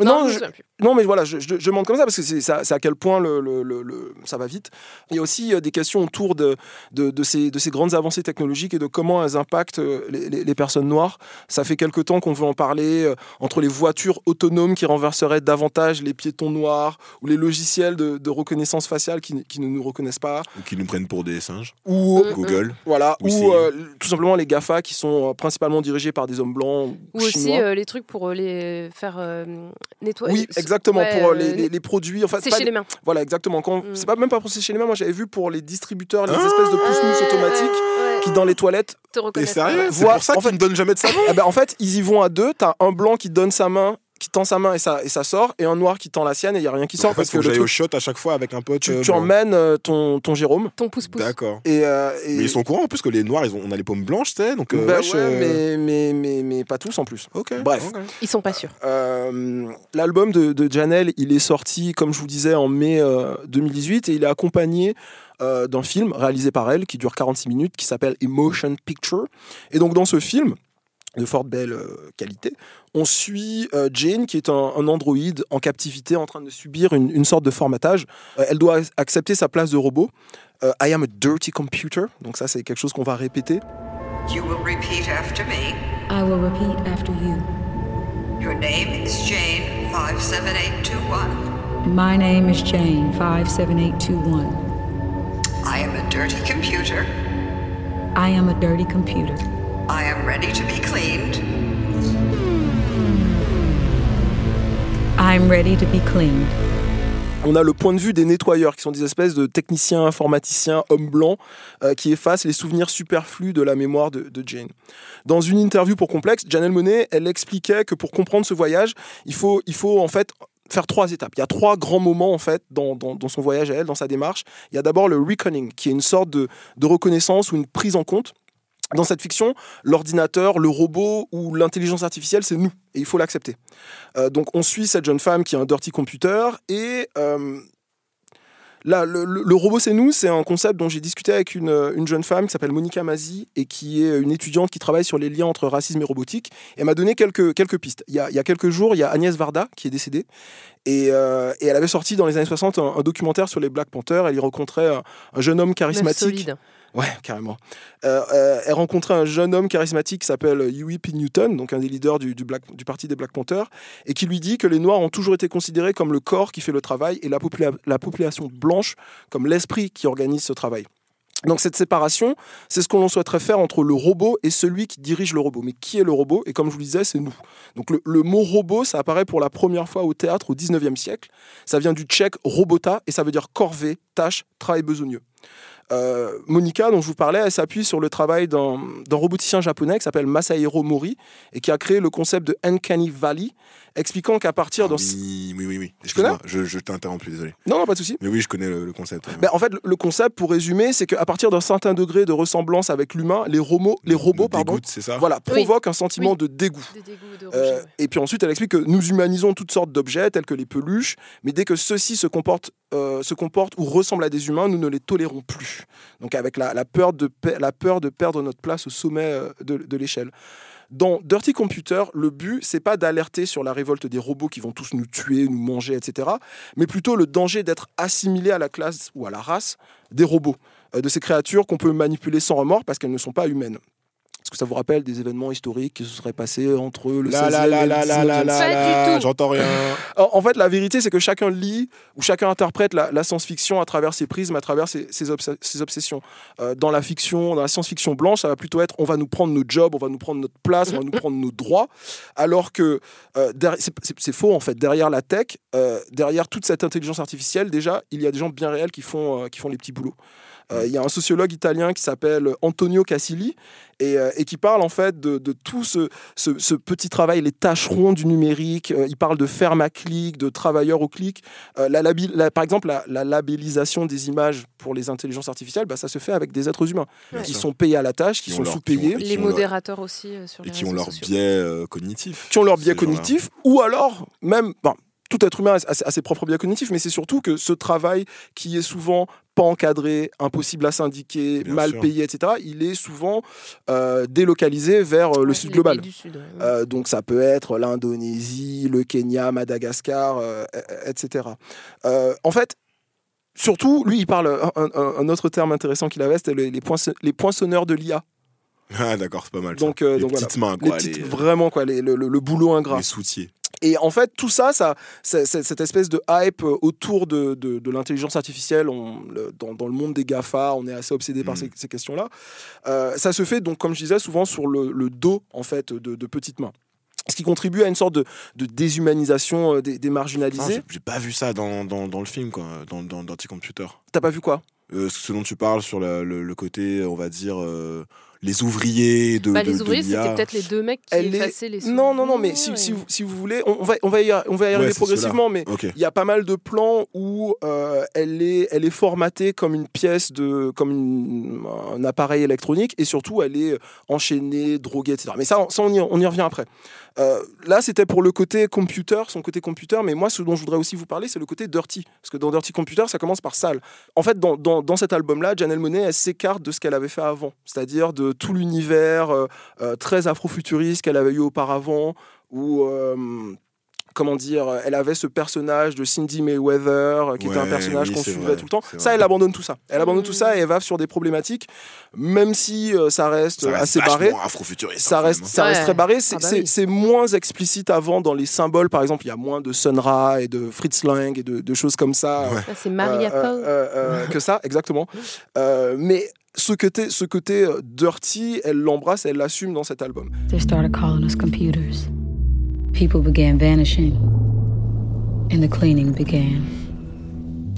Non, je me je- souviens plus. Non, mais voilà, je, je, je demande comme ça parce que c'est à quel point le, le- le- le- ça va vite. Il y a aussi euh, des questions autour de, de, de ces, de ces grandes avancées technologiques et de comment elles impactent euh, les, les- les personnes noires. Ça fait quelque temps qu'on veut en parler euh, entre les voitures autonomes qui renverseraient davantage les piétons noirs ou les logiciels de, de reconnaissance faciale qui, qui ne nous reconnaissent pas. Ou qui nous prennent pour des singes. Ou. Google. voilà, ou euh, tout simplement les GAFA qui sont principalement dirigés par des hommes blancs Ou aussi euh, les trucs pour les faire euh, nettoyer. oui, exactement, Ouais, pour euh, les, les- les produits. En fait, sécher les mains. Voilà, exactement. Quand, Mm. C'est pas même pas pour sécher les mains, moi j'avais vu pour les distributeurs, les Ah espèces de pousse-mousse automatiques ouais, qui dans les toilettes. te T'es reconnaissent. sérieux C'est pour ça en qu'ils fait- ne donnent jamais de savon Eh ben, en fait, ils y vont à deux. T'as un blanc qui donne sa main, qui tend sa main et ça, et ça sort, et un noir qui tend la sienne et il y a rien qui sort en fait, parce faut que que le j'aille au shot à chaque fois avec un pote. tu, euh, tu emmènes euh, ton, ton Jérôme. Ton pouce-pouce. D'accord. Et, euh, et- Mais ils sont au courant en plus que les noirs, ils ont, on a les paumes blanches, tu sais. Donc, euh, Bah wesh, ouais, euh, mais, mais, mais, mais pas tous en plus. Ok. Bref. ok. Ils sont pas sûrs. Euh, L'album de, de Janelle, il est sorti, comme je vous disais, en mai euh, 2018 et il est accompagné euh, d'un film réalisé par elle qui dure 46 minutes qui s'appelle Emotion Picture. Et donc dans ce film, de fort belle euh, qualité, on suit euh, Jane qui est un, un androïde en captivité en train de subir une, une sorte de formatage. Euh, elle doit accepter sa place de robot. Euh, I am a dirty computer, donc ça c'est quelque chose qu'on va répéter. You will repeat after me. I will repeat after you. Your name is Jane 57821. My name is Jane, 57821. I am a dirty computer. I am a dirty computer. I am ready to be cleaned. I'm ready to be cleaned. On a le point de vue des nettoyeurs, qui sont des espèces de techniciens informaticiens, hommes blancs, euh, qui effacent les souvenirs superflus de la mémoire de, de Jane. Dans une interview pour Complexe, Janelle Monet, elle expliquait que pour comprendre ce voyage, il faut, il faut en fait faire trois étapes. Il y a trois grands moments en fait dans, dans- dans son voyage à elle, dans sa démarche. Il y a d'abord le reconning, qui est une sorte de, de reconnaissance ou une prise en compte. Dans cette fiction, l'ordinateur, le robot ou l'intelligence artificielle, c'est nous, et il faut l'accepter. Euh, donc on suit cette jeune femme qui a un dirty computer, et euh, Là, le, le- le robot, c'est nous, c'est un concept dont j'ai discuté avec une, une jeune femme qui s'appelle Monica Mazi et qui est une étudiante qui travaille sur les liens entre racisme et robotique. Elle m'a donné quelques, quelques pistes. Il y, a, il y a quelques jours, il y a Agnès Varda qui est décédée et, euh, et elle avait sorti dans les années 60 un, un documentaire sur les Black Panthers. Elle y rencontrait un, un jeune homme charismatique. Ouais, carrément. Euh, euh, elle rencontrait un jeune homme charismatique qui s'appelle Huey P. Newton, donc un des leaders du, parti des Black Panthers, et qui lui dit que les Noirs ont toujours été considérés comme le corps qui fait le travail et la, popula- la population blanche comme l'esprit qui organise ce travail. Donc cette séparation, c'est ce que l'on souhaiterait faire entre le robot et celui qui dirige le robot. Mais qui est le robot? Et comme je vous le disais, c'est nous. Donc le, le mot robot, ça apparaît pour la première fois au théâtre au 19e siècle. Ça vient du tchèque robota et ça veut dire corvée, tâche, travail besogneux. Euh, Monica, dont je vous parlais, elle s'appuie sur le travail d'un roboticien japonais qui s'appelle Masahiro Mori et qui a créé le concept de Uncanny Valley, expliquant qu'à partir d'un... Ah oui, oui, oui, oui. Tu connais je, je t'ai interrompu, désolé. Non, non, pas de souci. Mais oui, je connais le, le concept. ouais. Ben, en fait, le- concept, pour résumer, c'est qu'à partir d'un certain degré de ressemblance avec l'humain, les, robots, les robots Le pardon, ça voilà, Oui. provoquent un sentiment Oui. de dégoût. De Euh, ouais. et puis ensuite, elle explique que nous humanisons toutes sortes d'objets, tels que les peluches, mais dès que ceux-ci se comportent, euh, se comportent ou ressemblent à des humains, nous ne les tolérons plus. Donc avec la, la peur, de, la peur de perdre notre place au sommet euh, de, de l'échelle. Dans Dirty Computer, le but, c'est pas d'alerter sur la révolte des robots qui vont tous nous tuer, nous manger, etc., mais plutôt le danger d'être assimilé à la classe ou à la race des robots, euh, de ces créatures qu'on peut manipuler sans remords parce qu'elles ne sont pas humaines. Est-ce que ça vous rappelle des événements historiques qui se seraient passés entre le 16e La la la et le la la 19e la la Pas du la, tout. j'entends rien. en fait, la vérité, c'est que chacun lit ou chacun interprète la, la science-fiction à travers ses prismes, à travers ses, ses obs- ses obsessions. Euh, dans la fiction, dans la science-fiction blanche, ça va plutôt être on va nous prendre nos jobs, on va nous prendre notre place, on va nous prendre nos droits. Alors que euh, c'est- faux en fait. Derrière la tech, euh, derrière toute cette intelligence artificielle, déjà, il y a des gens bien réels qui font, euh, qui font les petits boulots. Euh, Il y a un sociologue italien qui s'appelle Antonio Casilli et, euh, et qui parle en fait de, de tout ce, ce, ce petit travail, les tâcherons du numérique. Euh, il parle de ferme à clic, de travailleurs au clic. Euh, la labi- la- par exemple, la, la labellisation des images pour les intelligences artificielles, bah, ça se fait avec des êtres humains Ouais. qui sont payés à la tâche, qui Qui ont sont leur- sous-payés, qui Les leur- modérateurs aussi euh, sur les Et qui ont leur sociaux. biais euh, cognitif. qui ont leur biais cognitif, ou alors même, bon, tout être humain a, a ses propres biais cognitifs, mais c'est surtout que ce travail qui est souvent pas encadré, impossible à syndiquer, Bien mal sûr. payé, etc., il est souvent euh, délocalisé vers euh, le Ouais, sud global. Sud, ouais. Euh, donc ça peut être l'Indonésie, le Kenya, Madagascar, euh, etc. Euh, en fait, surtout, lui, il parle, un, autre terme intéressant qu'il avait, c'était les, les, poinçon- les poinçonneurs de l'IA. Ah d'accord, c'est pas mal. ça. Donc, euh, les donc petites mains, Les quoi. petites- les, vraiment, quoi, les- le, le- le boulot ingrat. les soutiers. Et en fait, tout ça, ça cette espèce de hype euh, autour de, de- de l'intelligence artificielle, on- le- dans, dans le monde des GAFA, on est assez obsédé par Mm. ces, ces questions-là. Euh, ça se fait, donc, comme je disais, souvent sur le, le dos en fait, de, de petites mains. Ce qui contribue à une sorte de, de déshumanisation euh, des, marginalisés. j'ai- pas vu ça dans, dans, dans le film, quoi, dans, dans Computer. T'as pas vu quoi? Euh, ce dont tu parles sur la- le, le côté, on va dire, euh, les ouvriers de, Bah, de, les ouvriers, c'était peut-être les deux mecs qui Elle est- effaçaient les Non, non, non, mais si, si, vous, si vous voulez, on, on va, on, va y, on va y arriver Ouais, progressivement, mais il y a pas mal de plans où euh, elle, est, elle est formatée comme une pièce de comme une- un appareil électronique et surtout elle est enchaînée, droguée, etc. Mais ça, ça on, y, on y revient après. Euh, là, c'était pour le côté computer, son côté computer, mais moi, ce dont je voudrais aussi vous parler, c'est le côté dirty. Parce que dans Dirty Computer, ça commence par sale. En fait, dans, dans, cet album-là, Janelle Monet, elle s'écarte de ce qu'elle avait fait avant, c'est-à-dire de tout l'univers euh, euh, très afrofuturiste qu'elle avait eu auparavant, où. Euh, Comment dire, elle avait ce personnage de Cindy Mayweather, euh, qui était un personnage oui, qu'on suivait vrai, tout le temps. Ça, vrai. elle abandonne tout ça. Elle abandonne tout Mm. ça et elle va sur des problématiques, même si euh, ça reste, Ça reste assez barré afrofuturiste. ça hein, reste, même, hein. ça reste Ouais. très barré. C'est Ah bah c'est- oui. moins explicite avant dans les symboles. Par exemple, il y a moins de Sun Ra et de Fritz Lang et de, de choses comme ça. Ouais. C'est Maria euh, Paul. euh, euh, que ça, exactement. Euh, mais ce côté, ce côté euh, dirty, elle l'embrasse, elle l'assume dans cet album. They started calling us computers. People began vanishing, and the cleaning began.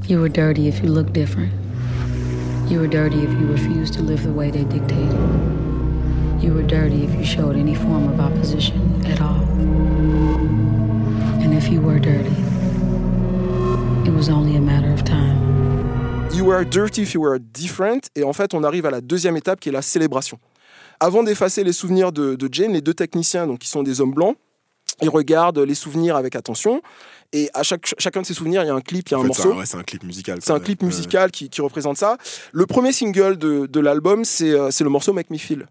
You were dirty if you looked different. You were dirty if you refused to live the way they dictated. You were dirty if you showed any form of opposition at all. And if you were dirty, it was only a matter of time. You were dirty if you were different. Et en fait, on arrive à la deuxième étape qui est la célébration. Avant d'effacer les souvenirs de, Jane, les deux techniciens, donc qui sont des hommes blancs, ils regardent les souvenirs avec attention. Et à chaque, chacun de ces souvenirs, il y a un clip, il y a En un fait, morceau. c'est un, ouais, c'est un clip musical. C'est un clip musical qui, qui représente ça. Le premier single de, de l'album, c'est euh, le morceau Make Me Feel.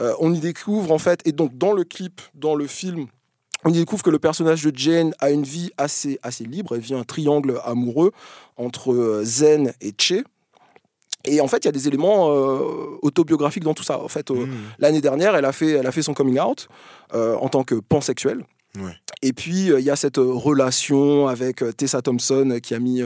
Euh, on y découvre en fait, et donc dans le clip, dans le film, on y découvre que le personnage de Jane a une vie assez, assez libre. Elle vit un triangle amoureux entre euh, Zen et Che. Et en fait, il y a des éléments euh, autobiographiques dans tout ça. En fait, euh, Mmh. l'année dernière, elle a fait, elle a fait son coming out en tant que pansexuelle. Et puis, euh, il y a cette euh, relation avec euh, Tessa Thompson qui a mis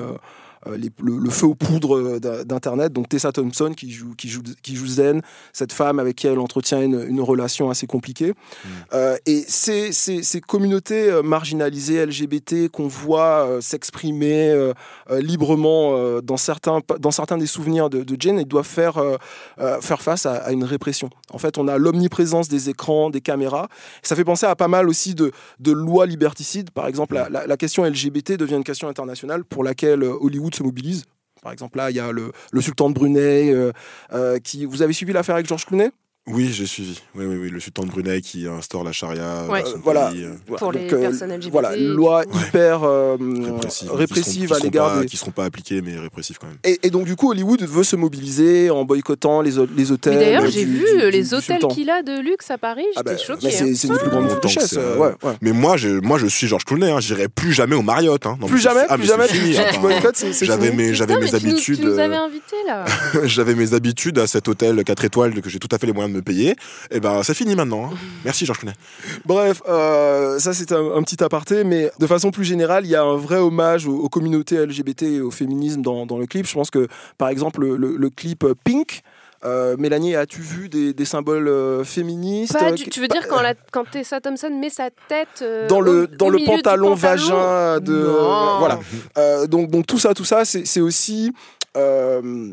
les- le, le feu aux poudres euh, d'Internet. Donc, Tessa Thompson qui joue, qui, joue, qui joue Zen, cette femme avec qui elle entretient une, une relation assez compliquée. Euh, et ces, ces, ces communautés euh, marginalisées LGBT qu'on voit euh, s'exprimer euh, euh, librement euh, dans, certains, dans certains des souvenirs de, de Jane, ils doivent faire, euh, euh, faire face à, à une répression. En fait, on a l'omniprésence des écrans, des caméras. Ça fait penser à pas mal aussi de, de lois liberticides. Par exemple, la, la- la question LGBT devient une question internationale pour laquelle euh, Hollywood se mobilise. Par exemple, là, il y a le, le sultan de Brunei euh, euh, qui. Vous avez suivi l'affaire avec Georges Clooney? Oui, j'ai suivi. Oui, oui, oui. Le sultan de Brunei qui instaure la charia Ouais. dans son Euh, voilà. pays, Pour Donc, les euh, personnes LGBT, Voilà, loi hyper euh, répressive, répressive qui seront- à l'égard des, qui seront pas appliquées, mais répressives quand même. Et, et donc, du coup, Hollywood veut se mobiliser en boycottant les, hôtels. Mais d'ailleurs, euh, j'ai vu du- les du hôtels qu'il a de luxe à Paris. Ah J'étais bah, choquée. c'est hein. c'est une des plus grandes richesses. euh, ouais, ouais. Mais moi, je, moi, je suis Georges Clooney. Hein. J'irai plus jamais au Marriott. Hein. Non, Plus jamais, ah, plus mais jamais. J'avais mes, j'avais habitudes. Tu nous avais invités là. j'avais mes habitudes à cet hôtel 4 étoiles que j'ai tout à fait les moyens de me payer. Et ben, c'est fini maintenant. hein. Merci Georges Clooney. Bref, euh, ça c'est un, un petit aparté, mais de façon plus générale, il y a un vrai hommage aux, aux communautés LGBT et au féminisme dans, dans le clip. Je pense que, par exemple, le, le- le clip Pink, euh, Mélanie, as-tu vu des, des symboles euh, féministes? Pas du- qui- tu veux dire quand, la, quand Tessa Thompson met sa tête euh, dans le, au- dans au le pantalon, pantalon? vagin de Non. voilà Euh, donc donc tout ça tout ça c'est c'est aussi euh,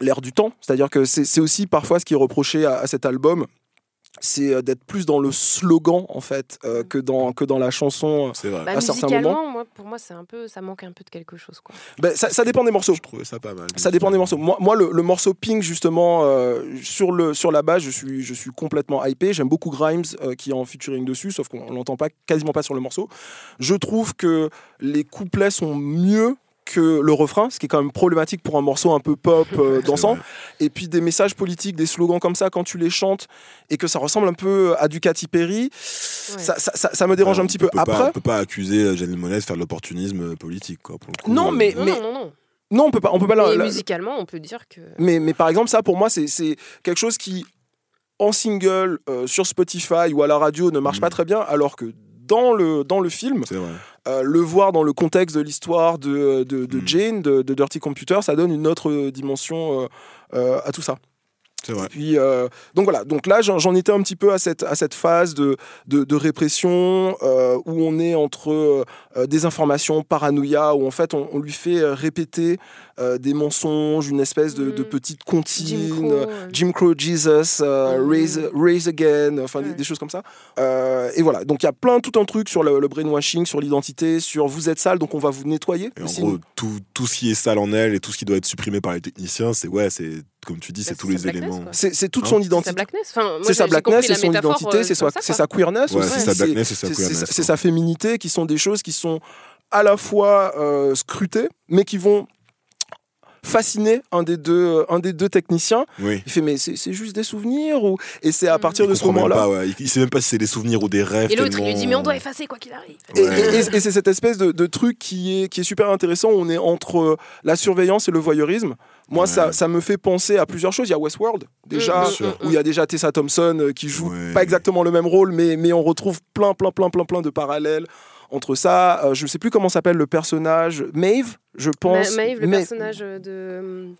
l'air du temps c'est-à-dire que c'est aussi parfois ce qui est reproché à, à cet album c'est euh, d'être plus dans le slogan en fait euh, que dans que dans la chanson C'est vrai. Bah, à certains musicalement, moi, pour moi, c'est un peu, ça manque un peu de quelque chose. Quoi. Ben, ça, ça dépend des morceaux Je trouvais ça pas mal. ça dépend des morceaux. Moi, moi le, le morceau Pink, justement, euh, sur, le, sur la base, je suis, je suis complètement hypé. J'aime beaucoup Grimes euh, qui est en featuring dessus, sauf qu'on l'entend pas, quasiment pas sur le morceau. Je trouve que les couplets sont mieux que le refrain, ce qui est quand même problématique pour un morceau un peu pop euh, dansant. Et puis des messages politiques, des slogans comme ça, quand tu les chantes et que ça ressemble un peu à du Katy Perry, ça, ça, ça- ça me dérange un petit peu. On peut pas- Après, on peut pas accuser Janelle Monáe de faire de l'opportunisme politique, quoi. Pour le coup. Non, mais- Non, non, non, non. non, on peut pas, on peut pas Mais la- musicalement, on peut dire que. Mais, mais par exemple, ça, pour moi, c'est c'est quelque chose qui, en single, euh, sur Spotify ou à la radio, ne marche Mm. pas très bien, alors que dans le, dans le film, C'est vrai. Euh, le voir dans le contexte de l'histoire de, de, de Mm. Jane, de, de Dirty Computer, ça donne une autre dimension euh, euh, à tout ça. Vrai. Puis, euh, donc voilà, donc là j'en étais un petit peu à cette, à cette phase de, de, de répression euh, où on est entre euh, désinformation, paranoïa, où en fait on, on lui fait euh, répéter euh, des mensonges, une espèce de, de Mm. petite Jim comptine, Crow, euh, euh, Jim Crow Jesus, euh, Mm. raise, raise Again, enfin des, Ouais. des choses comme ça. Euh, et voilà, donc il y a plein tout un truc sur le, le brainwashing, sur l'identité, sur vous êtes sale, donc on va vous nettoyer. Et en gros, tout, tout ce qui est sale en elle et tout ce qui doit être supprimé par les techniciens, c'est ouais, c'est comme tu dis, Bah, c'est tous les éléments. c'est toute Hein son C'est sa identité. blackness. C'est sa blackness, c'est son identité, euh, c'est sa, queerness c'est sa blackness et sa c'est- queerness, c'est- quoi. C'est sa féminité qui sont des choses qui sont à la fois euh, scrutées, mais qui vont fasciner un des deux, un des deux techniciens. Oui. Il fait mais c'est juste des souvenirs ou et c'est à Mm. partir Il de ce moment-là. ouais. il, il sait même pas si c'est des souvenirs ou des rêves. Et l'autre, il lui dit Mais on doit effacer quoi qu'il arrive. Et, Ouais. et- et- et c'est cette espèce de, de truc qui est, qui est super intéressant. On est entre la surveillance et le voyeurisme. Moi, Ouais. ça, ça me fait penser à plusieurs choses. Il y a Westworld, déjà, Mm, sûr. où il y a déjà Tessa Thompson euh, qui joue Ouais. pas exactement le même rôle, mais, mais on retrouve plein, plein, plein, plein, plein de parallèles entre ça. Euh, je ne sais plus comment s'appelle le personnage. Maeve, je Ma- pense. Maëve, le Ma- personnage de. hum,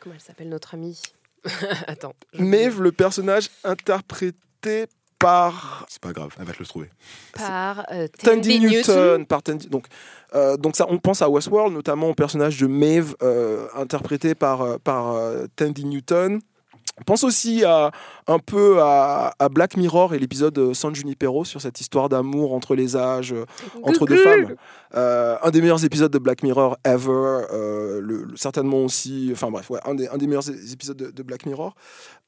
Comment elle s'appelle, notre amie? Attends. Maeve, le personnage interprété par C'est pas grave, elle va te le trouver. Par euh, Tandy Newton. Par Tandy- donc, euh, donc ça, on pense à Westworld, notamment au personnage de Maeve, euh, interprété par, par euh, Tandy Newton. Pense aussi à, un peu à, à Black Mirror et l'épisode euh, San Junipero sur cette histoire d'amour entre les âges, euh, entre deux femmes. Euh, un des meilleurs épisodes de Black Mirror ever, euh, le- le- certainement aussi, enfin bref, ouais, un, des, un des meilleurs épisodes de, de Black Mirror.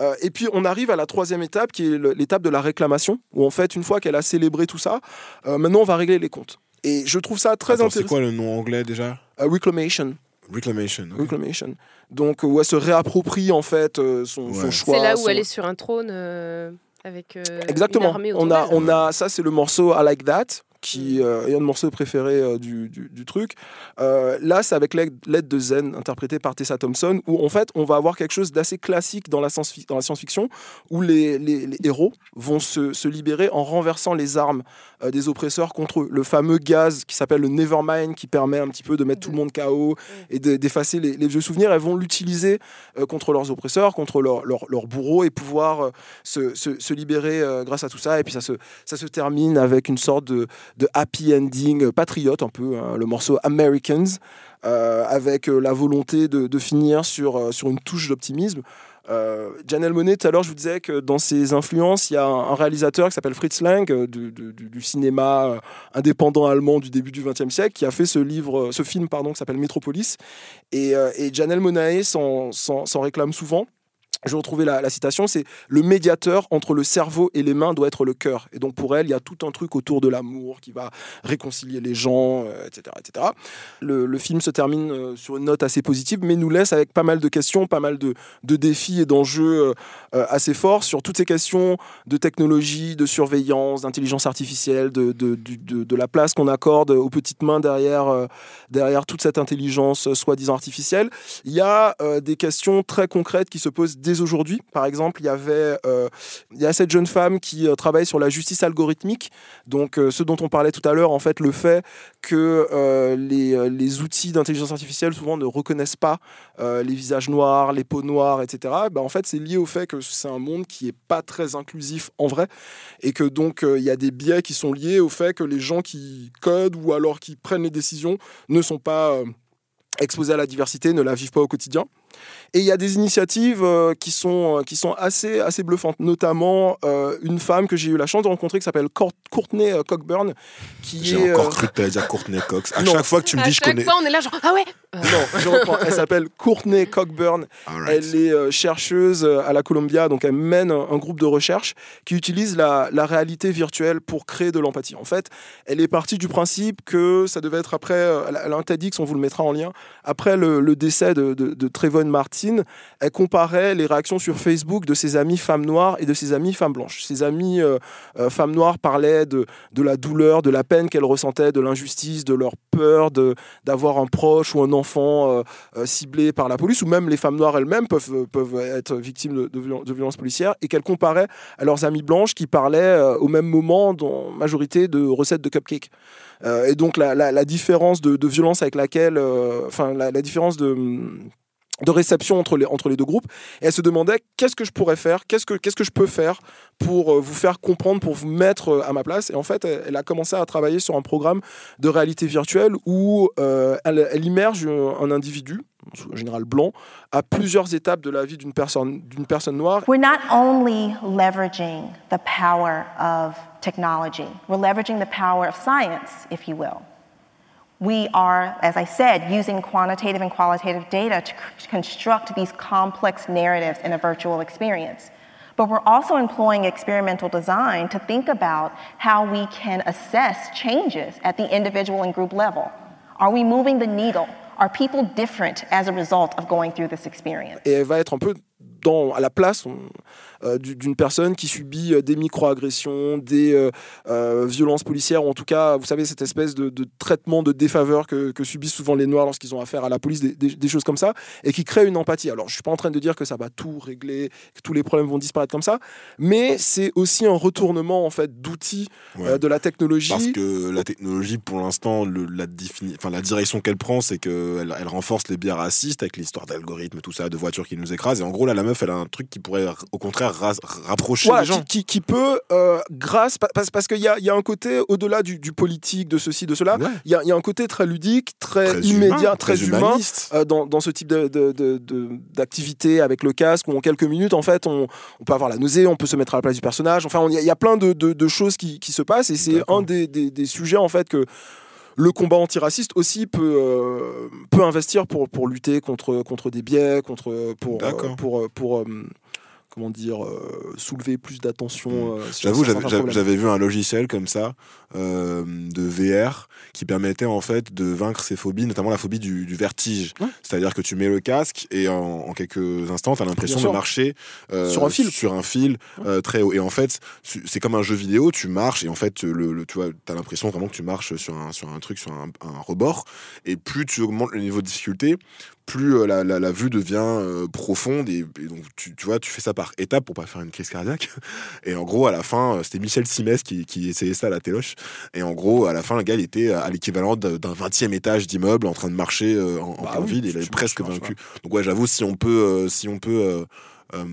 Euh, et puis on arrive à la troisième étape, qui est l'étape de la réclamation, où en fait, une fois qu'elle a célébré tout ça, euh, maintenant on va régler les comptes. Et je trouve ça très Attends, c'est intéressant. quoi le nom anglais déjà? Reclamation. Reclamation. Reclamation. Donc où elle se réapproprie en fait euh, son, choix. C'est là où son- elle est sur un trône euh, avec. euh, Exactement. Une armée On a, on a, ça c'est le morceau I Like That qui euh, est un de morceaux préférés euh, du, du- du truc. Euh, là, c'est avec l'aide de Zen, interprété par Tessa Thompson, où en fait, on va avoir quelque chose d'assez classique dans la science- dans la science-fiction, où les, les- les héros vont se, se libérer en renversant les armes des oppresseurs contre eux. Le fameux gaz qui s'appelle le Nevermind, qui permet un petit peu de mettre tout le monde KO et de- d'effacer les, les vieux souvenirs, elles vont l'utiliser contre leurs oppresseurs, contre leurs leurs- leurs bourreaux, et pouvoir se, se- se libérer grâce à tout ça. Et puis ça se, ça se termine avec une sorte de, de happy ending euh, patriote, un peu, hein, le morceau Americans, euh, avec euh, la volonté de, finir sur, sur une touche d'optimisme. Euh, Janelle Monet, tout à l'heure, je vous disais que dans ses influences, il y a un, réalisateur qui s'appelle Fritz Lang, du, cinéma indépendant allemand du début du XXe siècle, qui a fait ce livre, ce film pardon, qui s'appelle Metropolis. Et, euh, et Janelle Monae s'en réclame souvent. Je vais retrouver la, citation, c'est le médiateur entre le cerveau et les mains doit être le cœur. Et donc pour elle, il y a tout un truc autour de l'amour qui va réconcilier les gens, euh, etc., etc. Le, film se termine euh, sur une note assez positive, mais nous laisse avec pas mal de questions, pas mal de, défis et d'enjeux euh, assez forts sur toutes ces questions de technologie, de surveillance, d'intelligence artificielle, de, la place qu'on accorde aux petites mains derrière, derrière toute cette intelligence soi-disant artificielle. Il y a des questions très concrètes qui se posent dès aujourd'hui. Par exemple, il y avait euh, il y a cette jeune femme qui euh, travaille sur la justice algorithmique. Donc, euh, ce dont on parlait tout à l'heure, en fait, le fait que les, les outils d'intelligence artificielle souvent ne reconnaissent pas les visages noirs, les peaux noires, etc. Bah, en fait, c'est lié au fait que c'est un monde qui est pas très inclusif en vrai et que donc il y a des biais qui sont liés au fait que les gens qui codent ou alors qui prennent les décisions ne sont pas exposés à la diversité, ne la vivent pas au quotidien. Et il y a des initiatives euh, qui, sont, euh, qui sont assez, assez bluffantes, notamment euh, une femme que j'ai eu la chance de rencontrer qui s'appelle Cour- Courtney euh, Cockburn, qui J'ai est... encore euh, cru que dire Courtney Cox. À Non. chaque fois que tu me À dis je chaque connais. fois, on est là, genre, ah ouais non, je reprends. Elle s'appelle Courtney Cockburn. Elle est euh, chercheuse à la Columbia, donc elle mène un, un groupe de recherche qui utilise la, la réalité virtuelle pour créer de l'empathie. En fait, elle est partie du principe que ça devait être après, elle a- elle a un TEDx, on vous le mettra en lien, après le, le décès de, de, de Trayvon Martin, elle comparait les réactions sur Facebook de ses amies femmes noires et de ses amies femmes blanches. Ses amies euh, euh, femmes noires parlaient de, de la douleur, de la peine qu'elles ressentaient, de l'injustice, de leur peur d'avoir un proche ou un enfant euh, ciblé par la police, ou même les femmes noires elles-mêmes peuvent, peuvent être victimes de, de, de violences policières, et qu'elles comparaient à leurs amies blanches qui parlaient au même moment, dans majorité, de recettes de cupcakes. Et donc la, la- différence de, violence avec laquelle, enfin la, la différence de hum, de réception entre les, entre les deux groupes. Et elle se demandait qu'est-ce que je pourrais faire? Qu'est-ce que, que je peux faire pour euh, vous faire comprendre pour vous mettre euh, à ma place? Et en fait elle, a commencé à travailler sur un programme de réalité virtuelle où euh, elle, immerge un, un individu en général blanc à plusieurs étapes de la vie d'une personne d'une personne noire. We're not only leveraging the power of technology, we're leveraging the power of science, if you will. We are, as I said, using quantitative and qualitative data to construct these complex narratives in a virtual experience. But we're also employing experimental design to think about how we can assess changes at the individual and group level. Are we moving the needle? Are people different as a result of going through this experience? et elle va être un peu dans, à la place d'une personne qui subit euh, des micro-agressions, des euh, euh, violences policières, ou en tout cas, vous savez, cette espèce de, de traitement de défaveur que, que subissent souvent les Noirs lorsqu'ils ont affaire à la police, des, des- des choses comme ça, et qui crée une empathie. Alors, je suis pas en train de dire que ça va tout régler, que tous les problèmes vont disparaître comme ça, mais c'est aussi un retournement en fait d'outils Ouais. euh, de la technologie. Parce que la technologie, pour l'instant, enfin, la direction qu'elle prend, c'est qu'elle elle renforce les biais racistes avec l'histoire d'algorithmes, tout ça, de voitures qui nous écrasent. Et en gros, là, la meuf, elle a un truc qui pourrait, au contraire, ra- rapprocher les gens. qui, qui- peut, euh, grâce, pa- parce, parce qu'il y a, y a un côté, au-delà du, du politique, de ceci, de cela, Ouais. il y, a, il y a un côté très ludique, très, Très immédiat, humain, très, humain. euh, dans, dans ce type de- de- de- de- d'activité avec le casque, où en quelques minutes, en fait, on, on peut avoir la nausée, on peut se mettre à la place du personnage. Enfin, il y, a- il y a plein de, choses qui, qui se passent, et c'est un des, des- des sujets, en fait, que le combat antiraciste aussi peut, euh, peut investir pour, pour lutter contre, contre des biais, contre, pour, D'accord. pour, pour, euh, comment dire, euh, soulever plus d'attention. euh, sur J'avoue, j'avais- vu un logiciel comme ça euh, de VR qui permettait en fait de vaincre ces phobies, notamment la phobie du, du vertige. Ouais. C'est-à-dire que tu mets le casque et en, en quelques instants, tu as l'impression de marcher euh, Sur un fil. sur un fil euh, très haut. Et en fait, c'est comme un jeu vidéo, tu marches et en fait, le, le- tu vois, as l'impression vraiment que tu marches sur un, sur un truc, sur un, un rebord. Et plus tu augmentes le niveau de difficulté, plus euh, la, la- la vue devient euh, profonde et, et donc tu, tu vois tu fais ça par étapes pour pas faire une crise cardiaque. Et en gros à la fin euh, c'était Michel Simès qui, qui essayait ça à la téloche. Et en gros à la fin le gars il était à l'équivalent d'un 20e étage d'immeuble en train de marcher en, en Bah plein oui, vide et il avait presque vaincu. donc ouais j'avoue si on peut si on peut euh,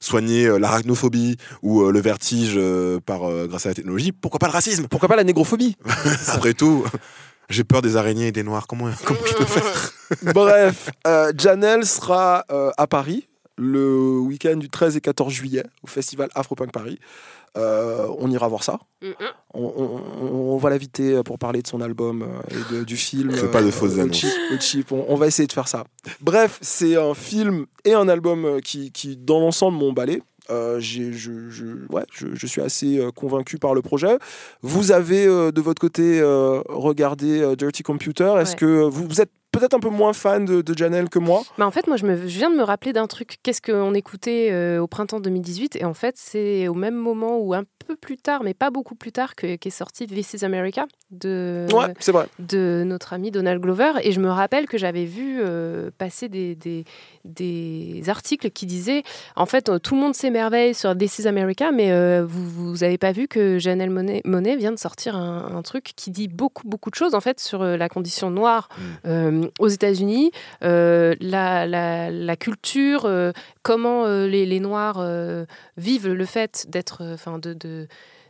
soigner euh, l'arachnophobie ou euh, le vertige par grâce à la technologie pourquoi pas le racisme? Pourquoi pas la négrophobie? Après tout j'ai peur des araignées et des noirs comment comment je peux faire Bref, euh, Janelle sera euh, à Paris le week-end du 13 et 14 juillet au festival Afropunk Paris. Euh, on ira voir ça. Mm. On, on- on- on va l'inviter pour parler de son album euh, et de- du film. Fais pas de fausses au annonces. cheap. On, on va essayer de faire ça. Bref, c'est un film et un album qui, qui dans l'ensemble, m'ont emballé. Euh, je, je- ouais, je, je suis assez euh, convaincu par le projet. Vous avez euh, de votre côté euh, regardé Dirty Computer. Est-ce Ouais. que vous, vous êtes peut-être un peu moins fan de, de Janelle que moi? Bah, en fait, moi, je, me, je viens de me rappeler d'un truc. Qu'est-ce qu'on écoutait euh, au printemps 2018 Et en fait, c'est au même moment ou un peu plus tard, mais pas beaucoup plus tard, que- qu'est sorti This is America de, Ouais, c'est vrai. de notre ami Donald Glover. Et je me rappelle que j'avais vu euh, passer des, des, des articles qui disaient en fait, euh, tout le monde s'émerveille sur This is America, mais euh, vous n'avez pas vu que Janelle Monet, Monet vient de sortir un, un truc qui dit beaucoup, beaucoup de choses en fait sur la condition noire euh, aux États-Unis, la, la, la culture, comment les, les Noirs vivent le fait d'être, enfin, de, de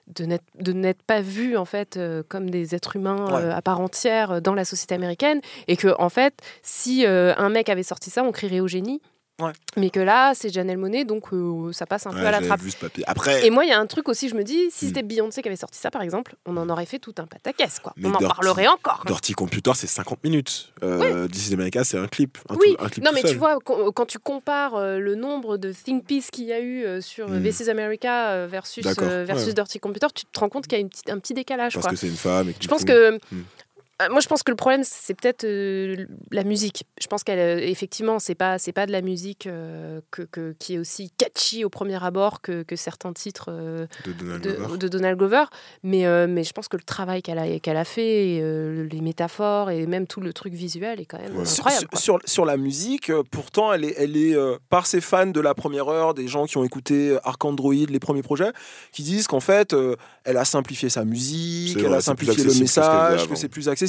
de n'être, de n'être pas vus en fait euh, comme des êtres humains euh, à part entière euh, dans la société américaine. Et que en fait si euh, un mec avait sorti ça on crierait au génie Ouais. mais que là c'est Janelle Monet donc euh, ça passe un Ouais, peu à la trappe vu ce papier après et moi il y a un truc aussi je me dis si Hmm. c'était Beyoncé qui avait sorti ça par exemple on en aurait fait tout un pataquès quoi Mais on en Dirty- parlerait encore hein. Dirty Computer, c'est 50 minutes. Euh, This is America, c'est un clip. Un Oui, tout- un clip non mais seul. tu vois, quand, quand tu compares euh, le nombre de think pieces qu'il y a eu euh, sur Mm. This is America euh, versus, euh, versus ouais. Dirty Computer, tu te rends compte qu'il y a une petite- un petit décalage. Parce quoi. que c'est une femme. Et que Je pense coup- que. Mm. Euh, Moi, je pense que le problème, c'est peut-être euh, la musique. Je pense qu'elle, euh, effectivement, c'est pas, c'est pas de la musique euh, que, que- qui est aussi catchy au premier abord que, que certains titres euh, de Donald de, Glover. de Donald Glover. Mais, euh, mais je pense que le travail qu'elle a, qu'elle a fait, et, euh, les métaphores et même tout le truc visuel est quand même Ouais. Sur, incroyable. sur- sur- sur la musique, pourtant, elle est, elle est euh, par ses fans de la première heure, des gens qui ont écouté Arc Android, les premiers projets, qui disent qu'en fait, euh, elle a simplifié sa musique, elle vrai, a simplifié le message, que c'est plus accessible.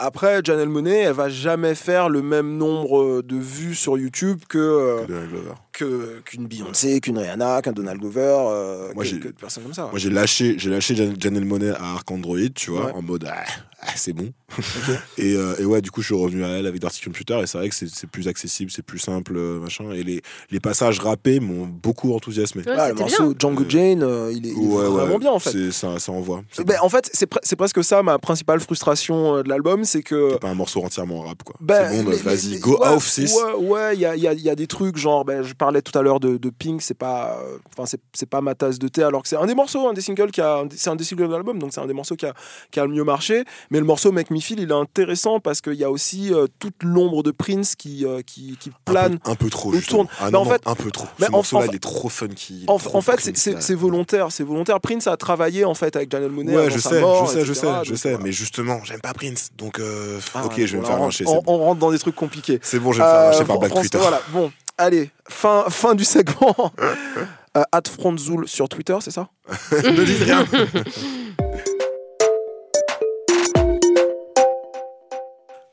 Après, Janelle Monet, elle va jamais faire le même nombre euh, de vues sur YouTube que, euh, que Donald Glover. que- qu'une Beyoncé, qu'une Rihanna, qu'un Donald Glover, euh, Moi, que, j'ai- que de personnes comme ça. Moi, j'ai lâché, j'ai lâché Jan- Janelle Monet à Arc Android, tu vois, Ouais. en mode ah, ah, c'est bon. et, euh, et ouais, du coup, je suis revenu à elle avec Dirty Computer et c'est vrai que c'est plus accessible, c'est plus simple, machin. Et les, les passages rappés m'ont beaucoup enthousiasmé. Ouais, Ah, le morceau bien. Django Jane, euh, il est, il est Ouais, vraiment ouais, bien en fait. Ça, ça envoie. Ben, en fait, c'est pre- c'est presque ça ma principale frustration euh, de l'album, c'est que c'est pas un morceau entièrement rap, quoi. Ben, c'est bon, vas-y, go ouais, off, sis. Ouais, ouais, il y a, il y a- il y a des trucs genre, ben, je parlais tout à l'heure de, de Pink, c'est pas, euh, enfin c'est c'est pas ma tasse de thé, alors que c'est un des morceaux, un des singles qui a, c'est un des singles de l'album, donc c'est un des morceaux qui a, qui a le mieux marché. Mais le morceau Make Me Feel, il est intéressant parce qu'il y a aussi euh, toute l'ombre de Prince qui, euh, qui, qui Un plane. peu, un peu trop, justement. Ah Mais non, en fait- un peu trop. mais Ce en- morceau-là, il est trop funky. En, trop en fait, Prince, c'est- volontaire, c'est volontaire. Prince a travaillé en fait avec Janelle Monáe Ouais, je sa sais, je sais, je sais, je sais. Mais justement, j'aime pas Prince. Donc, euh, Ah, ok, je vais me faire on- lyncher. on, on rentre dans des trucs compliqués. C'est bon, je vais me faire lyncher Euh, par Black Fran- Twitter. Voilà, bon, allez, fin, fin du segment. Euh, at Franzoul sur Twitter, c'est ça? Ne dites rien.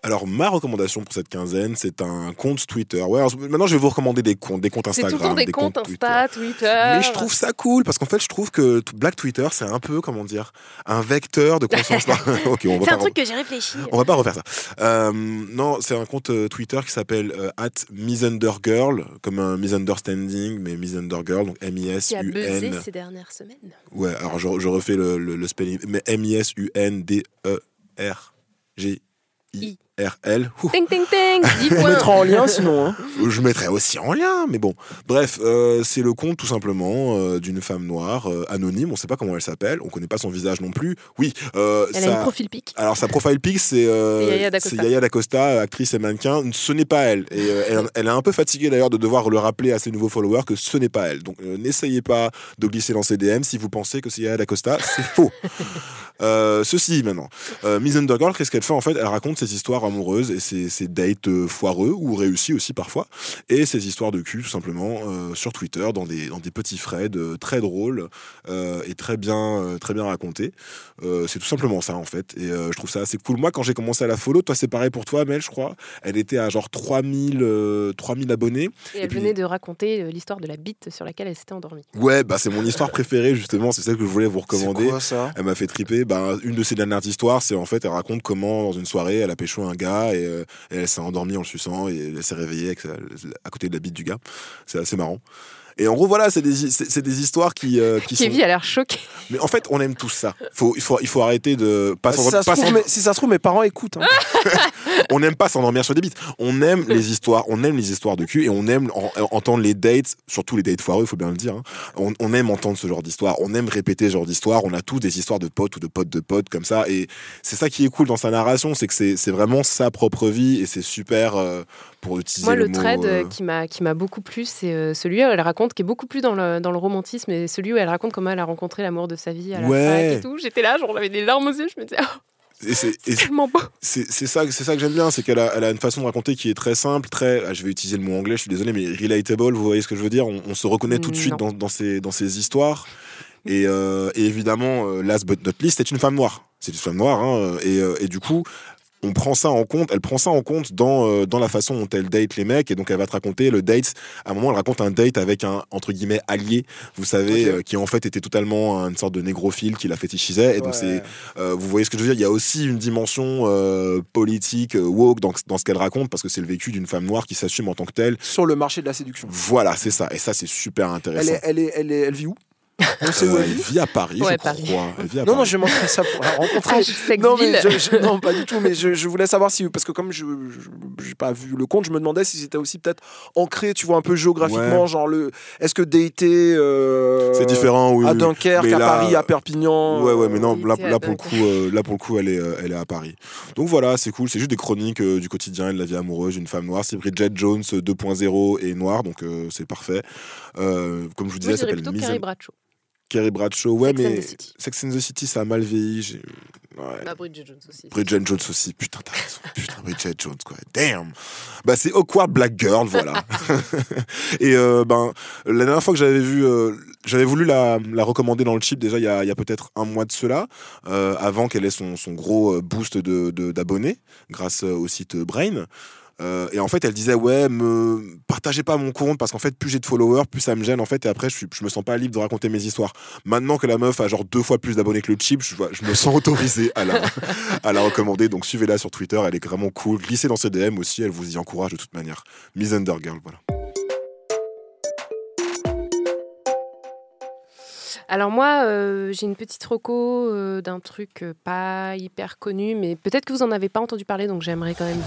Alors, ma recommandation pour cette quinzaine, c'est un compte Twitter. Ouais, alors, maintenant, je vais vous recommander des comptes, des comptes Instagram. des, comptes Twitter. Insta, Twitter. Mais je trouve ça cool parce qu'en fait, je trouve que Black Twitter, c'est un peu, comment dire, un vecteur de conscience. C'est un truc que j'ai réfléchi. on va pas refaire ça. Euh, non, c'est un compte euh, Twitter qui s'appelle euh, at Misundergirl, comme un misunderstanding, mais Misundergirl, donc Qui a M-I-S-U-N. buzzé ces dernières semaines. Ouais, alors je, je refais le, le, le spelling, mais M-I-S-U-N-D-E-R-G. RL. Ting, ting, ting 10 On points. mettra en lien sinon. hein. Je mettrais aussi en lien, mais bon. Bref, euh, c'est le compte tout simplement euh, d'une femme noire euh, anonyme. On sait pas comment elle s'appelle. On connaît pas son visage non plus. Oui. euh, Elle ça- a une profil pic. Alors sa profile pic c'est euh, Yaya D'Acosta. c'est Yaya D'Acosta, actrice et mannequin. Ce n'est pas elle. Et euh, elle, elle est un peu fatiguée d'ailleurs de devoir le rappeler à ses nouveaux followers que ce n'est pas elle. Donc euh, n'essayez pas de glisser dans ses DM si vous pensez que c'est Yaya D'Acosta, c'est faux. Euh, ceci maintenant, euh, Miss Undergirl, qu'est-ce qu'elle fait en fait? Elle raconte ses histoires amoureuses et ses, ses dates euh, foireux ou réussis aussi parfois, et ses histoires de cul tout simplement euh, sur Twitter dans des, dans des petits threads euh, très drôles euh, et très bien, très bien racontés. Euh, c'est tout simplement ça en fait, et euh, je trouve ça assez cool. Moi, quand j'ai commencé à la follow, toi c'est pareil pour toi, Mel, je crois, elle était à genre 3000, euh, 3000 abonnés. Et elle puis- venait de raconter l'histoire de la bite sur laquelle elle s'était endormie. Ouais, bah c'est mon histoire préférée justement, c'est celle que je voulais vous recommander. C'est quoi ça? Elle m'a fait triper. Ben, une de ses dernières histoires, c'est en fait, elle raconte comment, dans une soirée, elle a pécho un gars et, euh, et elle s'est endormie en le suçant et elle s'est réveillée à côté de la bite du gars. C'est assez marrant. Et en gros, voilà, c'est des, c'est c'est des histoires qui, euh, qui sont. Kevin a l'air choqué. Mais en fait, on aime tous ça. Faut, il, faut, il faut arrêter de. Pas si, s'en- ça se pas trouve, s'en- mes- si ça se trouve, mes parents écoutent. hein. on n'aime pas s'endormir sur des bites. On aime les histoires, on aime les histoires de cul et on aime en- entendre les dates, surtout les dates foireux, il faut bien le dire. hein. On, on aime entendre ce genre d'histoire, on aime répéter ce genre d'histoire. On a tous des histoires de potes ou de potes de potes comme ça. Et c'est ça qui est cool dans sa narration, c'est que c'est c'est vraiment sa propre vie et c'est super euh, pour utiliser Moi, le, le thread euh, euh, qui m'a qui m'a beaucoup plu, c'est euh, celui où elle raconte, qui est beaucoup plus dans le, dans le romantisme, et celui où elle raconte comment elle a rencontré l'amour de sa vie à la Ouais. fac et tout. J'étais là, j'avais des larmes aux yeux, je me disais, oh, c'est- tellement beau. c'est ça, c'est ça que j'aime bien, c'est qu'elle a, elle a une façon de raconter qui est très simple, très, ah, je vais utiliser le mot anglais, je suis désolé, mais relatable, vous voyez ce que je veux dire? On, on se reconnaît tout de suite Non. dans, dans, ces, dans ces histoires. Et, euh, et évidemment, last but not least, c'est une femme noire. C'est une femme noire, hein, et, et du coup, on prend ça en compte, elle prend ça en compte dans, euh, dans la façon dont elle date les mecs, et donc elle va te raconter le date. À un moment, elle raconte un date avec un entre guillemets allié, vous savez, euh, qui en fait était totalement une sorte de négrophile qui la fétichisait, et donc Ouais. c'est euh, vous voyez ce que je veux dire Il y a aussi une dimension politique, woke dans, dans ce qu'elle raconte, parce que c'est le vécu d'une femme noire qui s'assume en tant que telle. Sur le marché de la séduction. Voilà, c'est ça. Et ça, c'est super Elle, intéressant. est, elle, est, elle, est, elle vit où? Où Euh, elle vit à Paris, Ouais, je Paris. crois. Elle vit à Non, non, Paris. je demanderais ça pour la rencontrer. Ah, non, mais je- je- non, pas du tout, mais je, je voulais savoir si, parce que comme je n'ai pas vu le compte, je me demandais si c'était aussi peut-être ancré, tu vois, un peu géographiquement, Ouais. genre le. Est-ce que dater. euh, C'est différent, oui. À. Dunkerque, Mais à là- Paris, à Perpignan. Ouais, ouais, mais non, là, là, pour le coup, euh, là pour le coup, elle est, euh, elle est à Paris. Donc voilà, c'est cool. C'est juste des chroniques euh, du quotidien et de la vie amoureuse d'une femme noire. C'est Bridget Jones euh, 2.0 et noire, donc euh, c'est parfait. Euh, comme je vous disais, elle je s'appelle Carrie Bradshaw. Carrie Bradshaw. Ouais, Sex mais the City. Sex and the City, ça a mal vieilli. Ouais. Bah, Bridget Jones aussi. Bridget Jones aussi, putain, t'as raison. Putain, Bridget Jones, quoi. Damn! Bah, c'est Awkward Black Girl, voilà. et euh, ben, la dernière fois que j'avais vu, euh, j'avais voulu la, la recommander dans le chip déjà il y a, il y a peut-être un mois de cela, euh, avant qu'elle ait son, son gros boost de, de- d'abonnés, grâce au site Brain. Euh, et en fait, elle disait ouais, me partagez pas mon compte parce qu'en fait, plus j'ai de followers, plus ça me gêne en fait. Et après, je, suis- je me sens pas libre de raconter mes histoires. Maintenant que la meuf a genre deux fois plus d'abonnés que le chip, je, je me sens autorisé à la, à la recommander. Donc suivez-la sur Twitter, elle est vraiment cool. Glissez dans ses DM aussi, elle vous y encourage de toute manière. Miss Undergirl, voilà. Alors moi, euh, j'ai une petite reco euh, d'un truc pas hyper connu, mais peut-être que vous en avez pas entendu parler, donc j'aimerais quand même.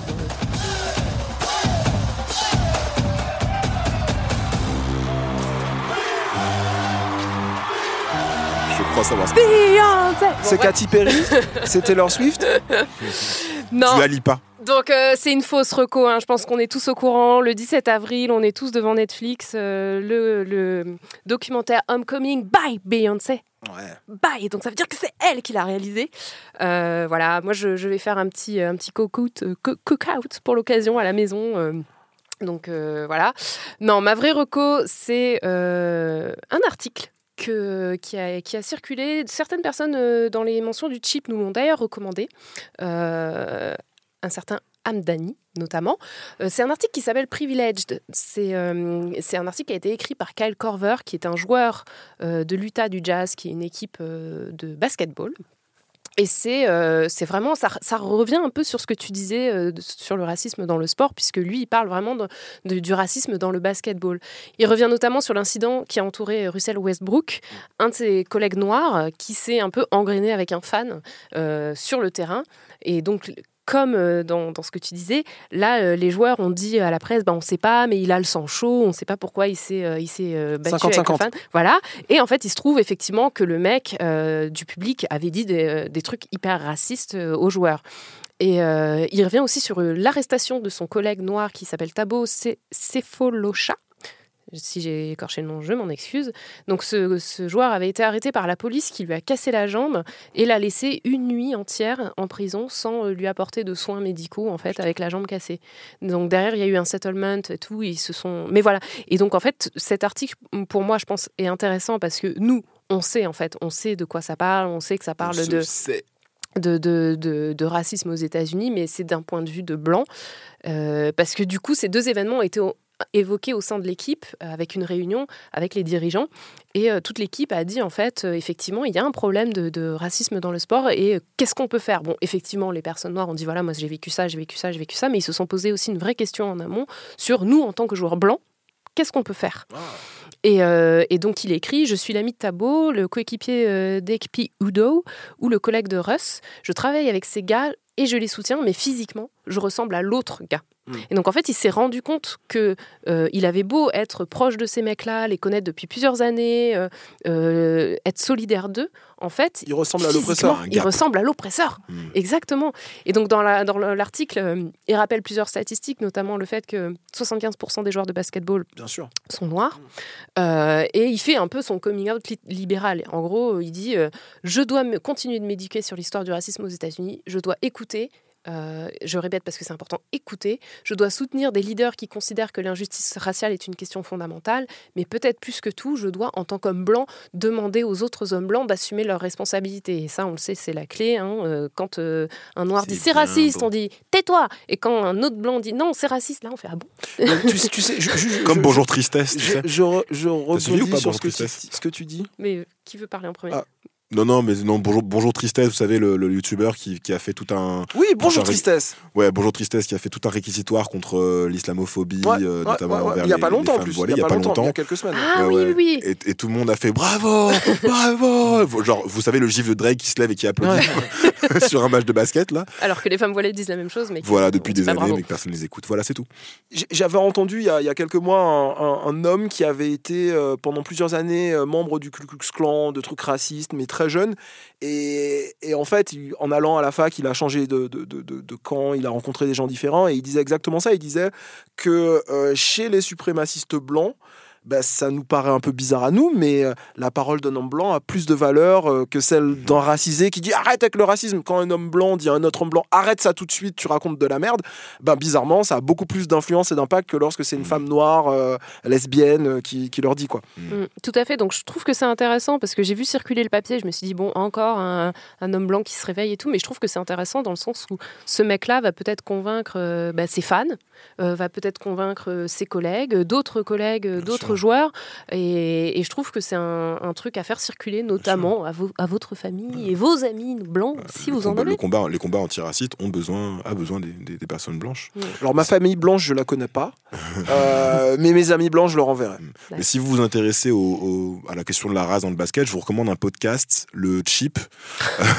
Savoir Beyoncé Bon, C'est bref. Katy Perry C'est Taylor Swift Non, tu allies pas. donc euh, c'est une fausse reco. hein. Je pense qu'on est tous au courant. Le 17 avril, on est tous devant Netflix. euh, le, le documentaire Homecoming by Beyoncé. Ouais. Bye. Donc ça veut dire que c'est elle qui l'a réalisé. Euh, voilà, moi je, je vais faire un petit, un petit cook-out co- cook-out pour l'occasion à la maison. donc euh, voilà. Non, ma vraie reco, c'est euh, un article. Qui, a, circulé. Certaines personnes euh, dans les mentions du chip nous l'ont d'ailleurs recommandé. Euh, un certain Hamdani, notamment. Euh, c'est un article qui s'appelle Privileged. C'est un article qui a été écrit par Kyle Korver, qui est un joueur de l'Utah du Jazz, qui est une équipe de basketball. Et c'est euh, c'est vraiment, ça, ça revient un peu sur ce que tu disais euh, sur le racisme dans le sport, puisque lui, il parle vraiment de- de- du racisme dans le basketball. Il revient notamment sur l'incident qui a entouré Russell Westbrook, un de ses collègues noirs qui s'est un peu engrainé avec un fan euh, sur le terrain. Et donc, comme euh, dans, dans ce que tu disais, là, euh, les joueurs ont dit à la presse, bah, on ne sait pas, mais il a le sang chaud, on ne sait pas pourquoi il s'est euh, battu avec 50-50. le fan. Voilà. Et en fait, il se trouve effectivement que le mec euh, du public avait dit des, des trucs hyper racistes aux joueurs. Et euh, il revient aussi sur l'arrestation de son collègue noir qui s'appelle Tabo Cephalosha. Si j'ai écorché le nom, je m'en excuse. Donc ce, ce joueur avait été arrêté par la police qui lui a cassé la jambe et l'a laissé une nuit entière en prison sans euh, lui apporter de soins médicaux en fait avec la jambe cassée. Donc derrière il y a eu un settlement et tout, ils se sont mais voilà. Et donc en fait cet article pour moi je pense est intéressant parce que nous on sait en fait, on sait de quoi ça parle, on sait que ça parle de sait. de, de, de- de racisme aux États-Unis, mais c'est d'un point de vue de blanc. Euh, parce que du coup, ces deux événements ont été au- sein de l'équipe, euh, avec une réunion avec les dirigeants. Et euh, toute l'équipe a dit, en fait, euh, effectivement, il y a un problème de, de racisme dans le sport et qu'est-ce qu'on peut faire? Bon, effectivement, les personnes noires ont dit, voilà, moi j'ai vécu ça, j'ai vécu ça, j'ai vécu ça, mais ils se sont posés aussi une vraie question en amont sur nous, en tant que joueurs blancs, qu'est-ce qu'on peut faire? Et, euh, et donc il écrit Je suis l'ami de Tabo, le coéquipier euh, d'Ekpi Udo ou le collègue de Russ. Je travaille avec ces gars et je les soutiens, mais physiquement, je ressemble à l'autre gars. Mm. Et donc en fait, il s'est rendu compte que euh, il avait beau être proche de ces mecs-là, les connaître depuis plusieurs années, euh, euh, être solidaire d'eux, en fait, Il ressemble à l'oppresseur. Il ressemble à l'oppresseur. Mm. Exactement. Et donc, dans la- dans le- l'article, euh, il rappelle plusieurs statistiques, notamment le fait que 75% des joueurs de basketball Bien sûr. sont noirs. Euh, et il fait un peu son coming out li- libéral. En gros, il dit euh, Je dois me continuer de m'éduquer sur l'histoire du racisme aux États-Unis. Je dois écouter. Euh, je répète parce que c'est important, écouter. Je dois soutenir des leaders qui considèrent que l'injustice raciale est une question fondamentale, mais peut-être plus que tout, je dois, en tant qu'homme blanc, demander aux autres hommes blancs d'assumer leurs responsabilités. Et ça, on le sait, c'est la clé. hein. Euh, Quand euh, un noir dit c'est raciste, beau. on dit tais-toi. Et quand un autre blanc dit non, c'est raciste, là, on fait ah bon? Donc, tu, sais- tu sais, je- je- je- Comme je- Bonjour Tristesse, tu Je, sais. je, rebondis pas sur Bonjour ce que, tu, Tristesse ce que tu dis. Mais euh, qui veut parler en premier? Ah. Non, non, mais non, Bonjour, Bonjour Tristesse, vous savez, le, le youtubeur qui, qui a fait tout un. Oui, bonjour tristesse. Ouais, Bonjour Tristesse, qui a fait tout un réquisitoire contre euh, l'islamophobie, Ouais, euh, ouais, notamment ouais, ouais. envers Il y a pas longtemps en plus. voilées, il y a pas longtemps, il y longtemps. a quelques semaines. Ah Ouais, oui, ouais. oui, oui. Et, et tout le monde a fait bravo, bravo. Genre, vous savez, le gif de Drake qui se lève et qui applaudit sur un match de basket, là. Alors que les femmes voilées disent la même chose, mais Voilà, depuis des années, bravo. mais que personne ne les écoute. Voilà, c'est tout. J'avais entendu il y, a, il y a quelques mois un, un- un homme qui avait été euh, pendant plusieurs années euh, membre du Ku Klux Klan, de trucs racistes, mais très jeune. Et, et en fait, en allant à la fac, il a changé de- de- de camp, il a rencontré des gens différents et il disait exactement ça. Il disait que euh, chez les suprémacistes blancs, ben, ça nous paraît un peu bizarre à nous, mais euh, la parole d'un homme blanc a plus de valeur euh, que celle d'un racisé qui dit arrête avec le racisme. Quand un homme blanc dit à un autre homme blanc arrête ça tout de suite, tu racontes de la merde, ben, bizarrement, ça a beaucoup plus d'influence et d'impact que lorsque c'est une femme noire, euh, lesbienne, qui, qui leur dit quoi. Mm, tout à fait. Donc je trouve que c'est intéressant parce que j'ai vu circuler le papier. Je me suis dit bon, encore un, un homme blanc qui se réveille et tout, mais je trouve que c'est intéressant dans le sens où ce mec-là va peut-être convaincre euh, bah, ses fans, euh, va peut-être convaincre ses collègues, d'autres collègues, d'autres joueurs, et, et je trouve que c'est un, un truc à faire circuler, notamment à, vo- à votre famille et vos amis blancs si le vous en avez. le combat, les combats antiracistes ont besoin, a besoin des, des- des personnes blanches. Alors ma famille blanche, je la connais pas, euh, mais mes amis blancs, je leur enverrai. Mais si vous vous intéressez au- au- à la question de la race dans le basket, je vous recommande un podcast, le Chip.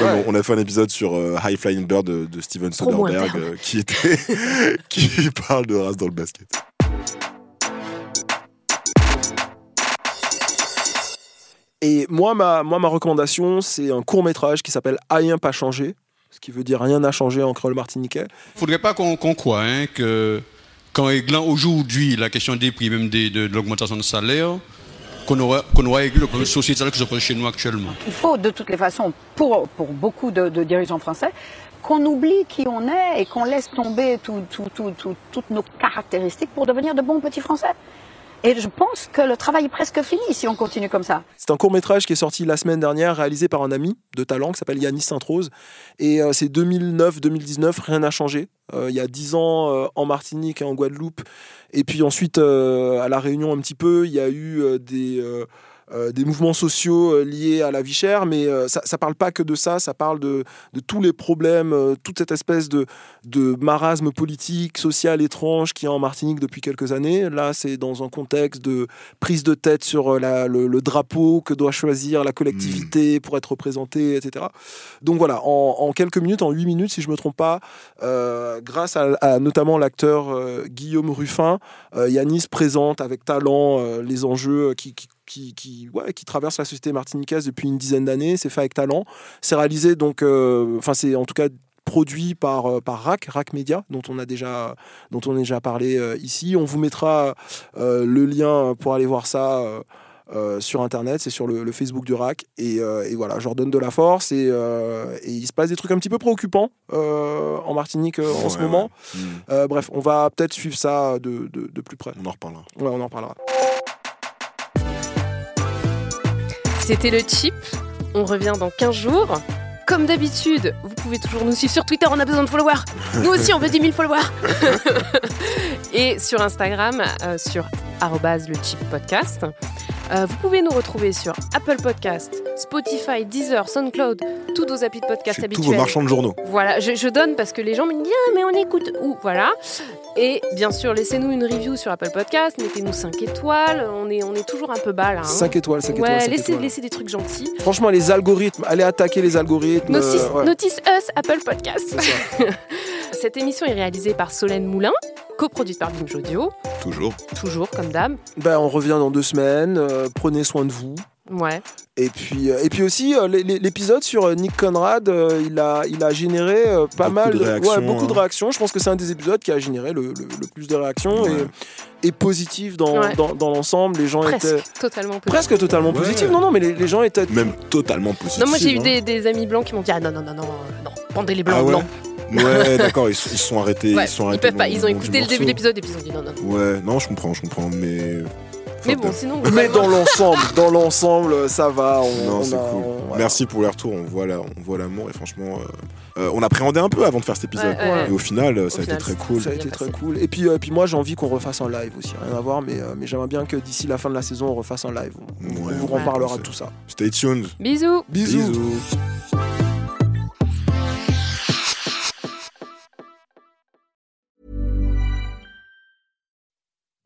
on, on a fait un épisode sur euh, High Flying Bird de, de Steven Soderbergh euh, qui, était qui parle de race dans le basket. Et moi, ma, moi, ma recommandation, c'est un court métrage qui s'appelle Rien pas changé, ce qui veut dire rien n'a changé en créole martiniquais. faudrait pas qu'on qu'on croie hein, que qu'en réglant aujourd'hui la question des prix, même des- de, de l'augmentation de salaire, qu'on aura, qu'on aura réglé le problème sociétal que se pose chez nous actuellement. Il faut de toutes les façons, pour, pour beaucoup de, de dirigeants français, qu'on oublie qui on est et qu'on laisse tomber tout- tout- tout- tout- toutes nos caractéristiques pour devenir de bons petits Français. Et je pense que le travail est presque fini si on continue comme ça. C'est un court métrage qui est sorti la semaine dernière, réalisé par un ami de talent qui s'appelle Yanis Sainte-Rose. Et euh, c'est 2009-2019, rien n'a changé. euh, il y a 10 ans euh, en Martinique et en Guadeloupe. Et puis ensuite, à La Réunion un petit peu, il y a eu des, euh, des mouvements sociaux euh, liés à la vie chère, mais euh, ça ne parle pas que de ça, ça parle de, de tous les problèmes, toute cette espèce de, de marasme politique, social étrange qui est en Martinique depuis quelques années. Là, c'est dans un contexte de prise de tête sur la- le, le drapeau que doit choisir la collectivité pour être représentée, etc. Donc voilà, en, en quelques minutes, en huit minutes, si je ne me trompe pas, euh, grâce à, à notamment l'acteur euh, Guillaume Ruffin, euh, Yanis présente avec talent les enjeux qui, qui, qui, qui, ouais, qui traversent la société martiniquaise depuis une dizaine d'années. C'est fait avec talent. C'est réalisé donc, euh, enfin c'est en tout cas produit par, euh, par RAC, RAC Media, dont on a déjà, dont on a déjà parlé euh, ici. On vous mettra euh, le lien pour aller voir ça. euh, sur internet, c'est sur le, le Facebook du RAC et, euh, et voilà, je leur donne de la force et, euh, et il se passe des trucs un petit peu préoccupants en Martinique en ce Ouais, moment. ouais. Mm. Euh, bref, on va peut-être suivre ça de, de, de plus près. On en reparlera. Ouais, on en parlera. C'était le chip. On revient dans 15 jours. Comme d'habitude, vous pouvez toujours nous suivre sur Twitter, on a besoin de followers. Nous aussi, on veut 10 000 followers. Et sur Instagram, euh, sur arrobase le chip podcast. Euh, vous pouvez nous retrouver sur Apple Podcast, Spotify, Deezer, SoundCloud, tous nos applis de podcast Chez tous habituels. vos marchands de journaux. Voilà, je, je donne parce que les gens me disent ah, mais on écoute où Voilà. Et bien sûr, laissez-nous une review sur Apple Podcast, mettez-nous 5 étoiles. On est, on est toujours un peu bas là. hein. 5 étoiles, 5 Ouais, étoiles. cinq laissez, étoiles. laissez des trucs gentils. Franchement, les algorithmes, allez attaquer les algorithmes. Notice, euh, ouais. notice Us, Apple Podcast. Ça. Cette émission est réalisée par Solène Moulin, coproduite par Binge Audio, Toujours. toujours comme d'hab. Ben, on revient dans deux semaines. Euh, prenez soin de vous. Ouais. Et puis, euh, et puis aussi, euh, l'é- l'é- l'épisode sur Nick Conrad, il, a, il a généré pas Beaucoup mal de réactions, ouais, beaucoup de hein. réactions. Je pense que c'est un des épisodes qui a généré le, le- le plus de réactions Ouais. et, et positif dans, Ouais. dans, dans l'ensemble. Les gens Presque, étaient totalement positif. presque totalement Ouais. positifs. Non, non, mais les, les gens étaient. Même totalement positif. Non, moi j'ai eu hein. des, des amis blancs qui m'ont dit ah non non non non non pendez les blancs Ah ouais? blancs. Ouais, d'accord, ils, se- ils sont arrêtés. Ouais, ils, sont ils peuvent pas, ils ont écouté le début de l'épisode et puis ils ont dit non. non. Ouais, non, je comprends, je comprends, mais. Mais bon, sinon. Mais dans l'ensemble, dans l'ensemble, ça va. On, Non, on c'est a- cool. on- voilà. Merci pour les retours. On voit la- on voit l'amour et franchement, euh, euh, on appréhendait un peu avant de faire cet épisode. Ouais, ouais. Et au final, euh, Au ça a été très cool. Ça a été très cool. Et puis, euh, puis moi, j'ai envie qu'on refasse un live aussi. Rien à voir, mais, euh, mais j'aimerais bien que d'ici la fin de la saison, on refasse un live. On, on Ouais, vous ouais, reparlera de tout ça. Stay tuned. Bisous. Bisous.